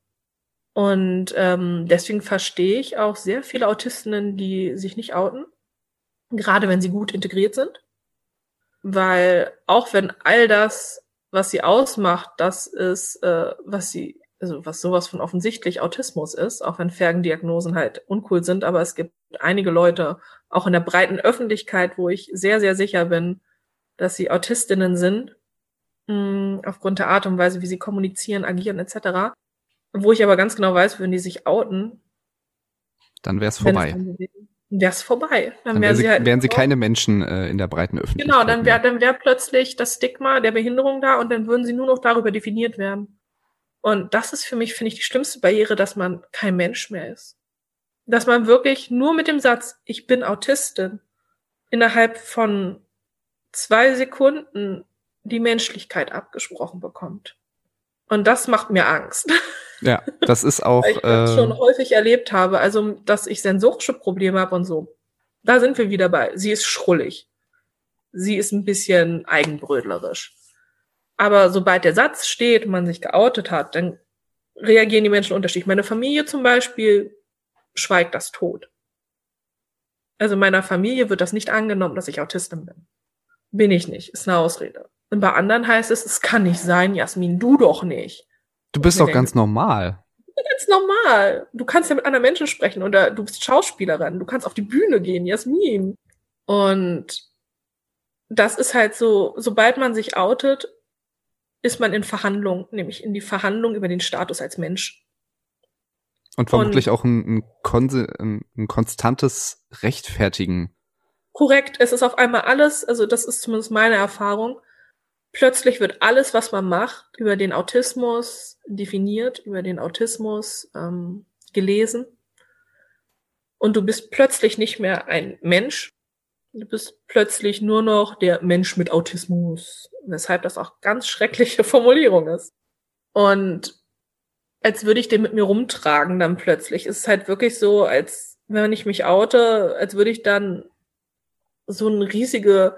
Und ähm, deswegen verstehe ich auch sehr viele Autistinnen, die sich nicht outen, gerade wenn sie gut integriert sind. Weil auch wenn all das was sie ausmacht, das ist, äh, was sie, also was sowas von offensichtlich Autismus ist, auch wenn Fergendiagnosen halt uncool sind, aber es gibt einige Leute, auch in der breiten Öffentlichkeit, wo ich sehr, sehr sicher bin, dass sie Autistinnen sind, mh, aufgrund der Art und Weise, wie sie kommunizieren, agieren etc. Wo ich aber ganz genau weiß, wenn die sich outen, dann wäre es vorbei wäre es vorbei. Dann, dann wär sie, halt wären sie keine Menschen äh, in der breiten Öffentlichkeit. Genau, dann wäre dann wär plötzlich das Stigma der Behinderung da und dann würden sie nur noch darüber definiert werden. Und das ist für mich, finde ich, die schlimmste Barriere, dass man kein Mensch mehr ist. Dass man wirklich nur mit dem Satz, ich bin Autistin, innerhalb von zwei Sekunden die Menschlichkeit abgesprochen bekommt. Und das macht mir Angst. (laughs) Ja, das ist auch. Weil ich das äh, schon häufig erlebt habe, also dass ich sensorische Probleme habe und so. Da sind wir wieder bei. Sie ist schrullig. Sie ist ein bisschen eigenbrödlerisch. Aber sobald der Satz steht, man sich geoutet hat, dann reagieren die Menschen unterschiedlich. Meine Familie zum Beispiel schweigt das tot. Also meiner Familie wird das nicht angenommen, dass ich Autistin bin. Bin ich nicht, ist eine Ausrede. Und bei anderen heißt es, es kann nicht sein, Jasmin, du doch nicht. Du bist doch ganz normal. Ganz normal. Du kannst ja mit anderen Menschen sprechen oder du bist Schauspielerin. Du kannst auf die Bühne gehen, Jasmin. Und das ist halt so, sobald man sich outet, ist man in Verhandlung, nämlich in die Verhandlung über den Status als Mensch. Und vermutlich Und, auch ein, ein, ein, konstantes Rechtfertigen. Korrekt, es ist auf einmal alles, also das ist zumindest meine Erfahrung, plötzlich wird alles, was man macht, über den Autismus definiert, über den Autismus ähm, gelesen. Und du bist plötzlich nicht mehr ein Mensch. Du bist plötzlich nur noch der Mensch mit Autismus. Weshalb das auch ganz schreckliche (laughs) Formulierung ist. Und als würde ich den mit mir rumtragen dann plötzlich. Es ist halt wirklich so, als wenn ich mich oute, als würde ich dann so eine riesige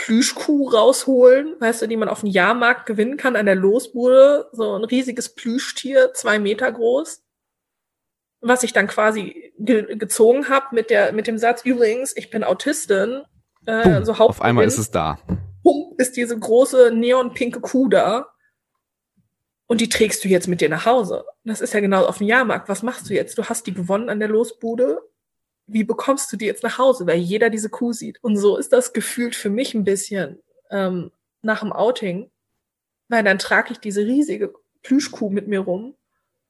Plüschkuh rausholen, weißt du, die man auf dem Jahrmarkt gewinnen kann an der Losbude. So ein riesiges Plüschtier, zwei Meter groß. Was ich dann quasi ge gezogen habe mit, der mit dem Satz, übrigens, ich bin Autistin. Äh, Boom, so auf einmal ist es da. Pum, ist diese große neonpinke Kuh da. Und die trägst du jetzt mit dir nach Hause. Das ist ja genau auf dem Jahrmarkt. Was machst du jetzt? Du hast die gewonnen an der Losbude wie bekommst du die jetzt nach Hause, weil jeder diese Kuh sieht. Und so ist das gefühlt für mich ein bisschen ähm, nach dem Outing, weil dann trage ich diese riesige Plüschkuh mit mir rum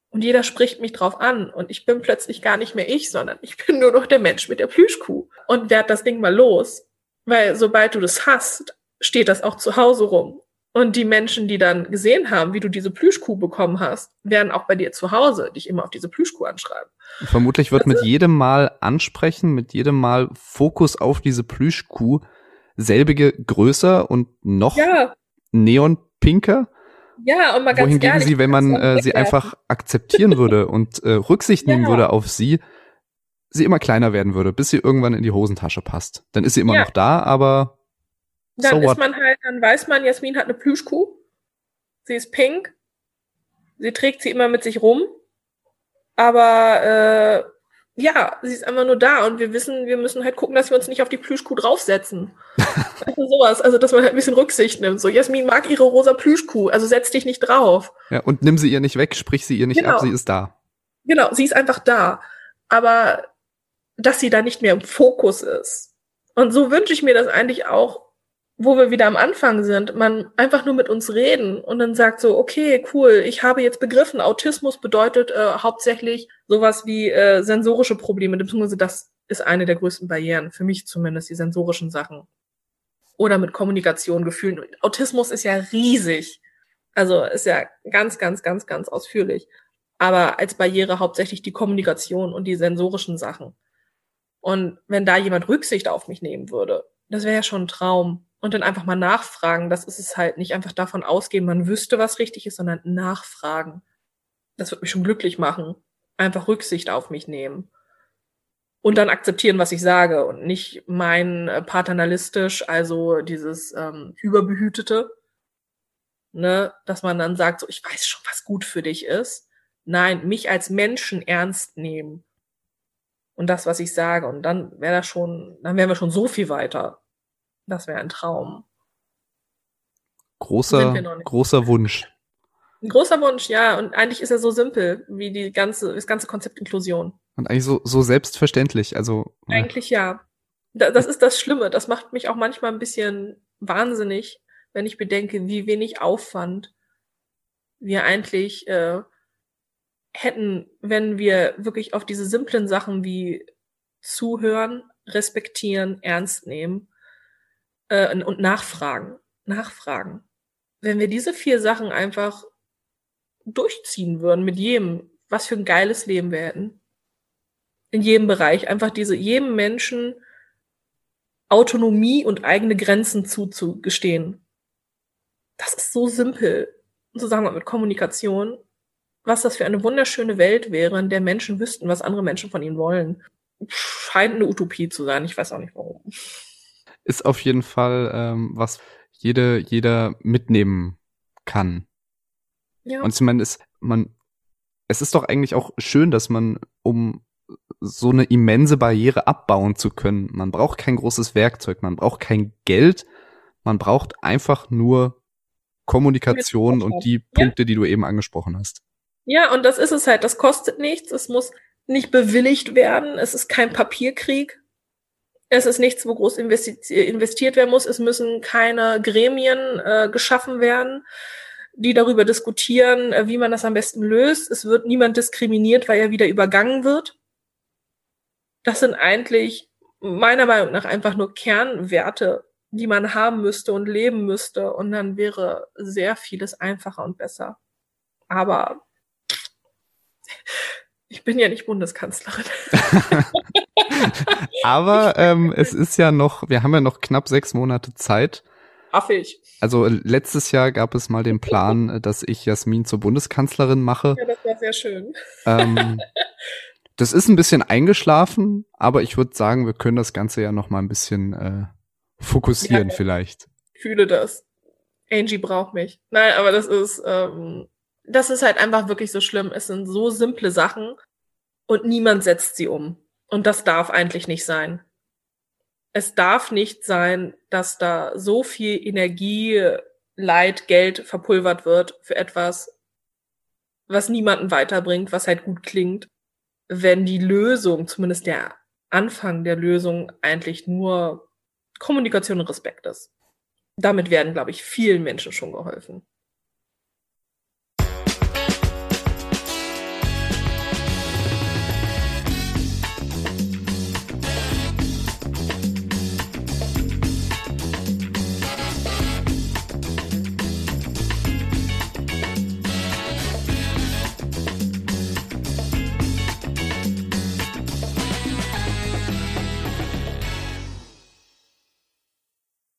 Und jeder spricht mich drauf an und ich bin plötzlich gar nicht mehr ich, sondern ich bin nur noch der Mensch mit der Plüschkuh und werd das Ding mal los. Weil sobald du das hast, steht das auch zu Hause rum. Und die Menschen, die dann gesehen haben, wie du diese Plüschkuh bekommen hast, werden auch bei dir zu Hause dich immer auf diese Plüschkuh anschreiben. Vermutlich wird mit jedem Mal ansprechen, mit jedem Mal Fokus auf diese Plüschkuh selbige größer und noch ja. neonpinker. Ja, und mal ganz Wohingegen ehrlich, sie, wenn man äh, sie einfach (laughs) akzeptieren würde und äh, Rücksicht nehmen ja. würde auf sie, sie immer kleiner werden würde, bis sie irgendwann in die Hosentasche passt. Dann ist sie immer ja. noch da, aber dann so ist what? man halt, dann weiß man, Jasmin hat eine Plüschkuh. Sie ist pink. Sie trägt sie immer mit sich rum. Aber äh, ja, sie ist einfach nur da und wir wissen, wir müssen halt gucken, dass wir uns nicht auf die Plüschkuh draufsetzen. (laughs) also sowas, also dass man halt ein bisschen Rücksicht nimmt. So, Jasmin mag ihre rosa Plüschkuh, also setz dich nicht drauf. Ja, und nimm sie ihr nicht weg, sprich sie ihr nicht genau. ab, sie ist da. Genau, sie ist einfach da. Aber dass sie da nicht mehr im Fokus ist. Und so wünsche ich mir das eigentlich auch wo wir wieder am Anfang sind, man einfach nur mit uns reden und dann sagt so, okay, cool, ich habe jetzt begriffen, Autismus bedeutet äh, hauptsächlich sowas wie äh, sensorische Probleme, beziehungsweise das ist eine der größten Barrieren, für mich zumindest, die sensorischen Sachen. Oder mit Kommunikation, Gefühlen. Autismus ist ja riesig. Also ist ja ganz, ganz, ganz, ganz ausführlich. Aber als Barriere hauptsächlich die Kommunikation und die sensorischen Sachen. Und wenn da jemand Rücksicht auf mich nehmen würde, das wäre ja schon ein Traum und dann einfach mal nachfragen. Das ist es halt nicht einfach davon ausgehen, man wüsste, was richtig ist, sondern nachfragen. Das wird mich schon glücklich machen. Einfach Rücksicht auf mich nehmen. Und dann akzeptieren, was ich sage und nicht mein äh, paternalistisch, also dieses ähm, überbehütete, ne, dass man dann sagt, so ich weiß schon, was gut für dich ist. Nein, mich als Menschen ernst nehmen und das, was ich sage. Und dann wäre das schon, dann wären wir schon so viel weiter. Das wäre ein Traum. Großer, großer Wunsch. Ein großer Wunsch, ja. Und eigentlich ist er so simpel wie die ganze, das ganze Konzept Inklusion. Und eigentlich so, so selbstverständlich. Also. Eigentlich ja. Das ist das Schlimme. Das macht mich auch manchmal ein bisschen wahnsinnig, wenn ich bedenke, wie wenig Aufwand wir eigentlich äh, hätten, wenn wir wirklich auf diese simplen Sachen wie zuhören, respektieren, ernst nehmen äh, und nachfragen. Nachfragen. Wenn wir diese vier Sachen einfach durchziehen würden mit jedem, was für ein geiles Leben wir hätten. In jedem Bereich. Einfach diese, jedem Menschen Autonomie und eigene Grenzen zuzugestehen. Das ist so simpel. Sagen wir mit Kommunikation. Was das für eine wunderschöne Welt wäre, in der Menschen wüssten, was andere Menschen von ihnen wollen. Scheint eine Utopie zu sein. Ich weiß auch nicht warum ist auf jeden Fall ähm, was jede, jeder mitnehmen kann. Ja. Und ich meine, es, man, es ist doch eigentlich auch schön, dass man, um so eine immense Barriere abbauen zu können, man braucht kein großes Werkzeug, man braucht kein Geld, man braucht einfach nur Kommunikation und die Punkte, ja. die du eben angesprochen hast. Ja, und das ist es halt. Das kostet nichts. Es muss nicht bewilligt werden. Es ist kein Papierkrieg. Es ist nichts, wo groß investiert werden muss. Es müssen keine Gremien äh, geschaffen werden, die darüber diskutieren, äh, wie man das am besten löst. Es wird niemand diskriminiert, weil er wieder übergangen wird. Das sind eigentlich meiner Meinung nach einfach nur Kernwerte, die man haben müsste und leben müsste. Und dann wäre sehr vieles einfacher und besser. Aber ich bin ja nicht Bundeskanzlerin. (laughs) Aber ähm, es ist ja noch, wir haben ja noch knapp sechs Monate Zeit. Affig. Also letztes Jahr gab es mal den Plan, (laughs) dass ich Jasmin zur Bundeskanzlerin mache. Ja, das war sehr schön. Ähm, (laughs) das ist ein bisschen eingeschlafen, aber ich würde sagen, wir können das Ganze ja noch mal ein bisschen äh, fokussieren ja, vielleicht. Ich fühle das. Angie braucht mich. Nein, aber das ist, ähm, das ist halt einfach wirklich so schlimm. Es sind so simple Sachen und niemand setzt sie um. Und das darf eigentlich nicht sein. Es darf nicht sein, dass da so viel Energie, Leid, Geld verpulvert wird für etwas, was niemanden weiterbringt, was halt gut klingt, wenn die Lösung, zumindest der Anfang der Lösung, eigentlich nur Kommunikation und Respekt ist. Damit werden, glaube ich, vielen Menschen schon geholfen.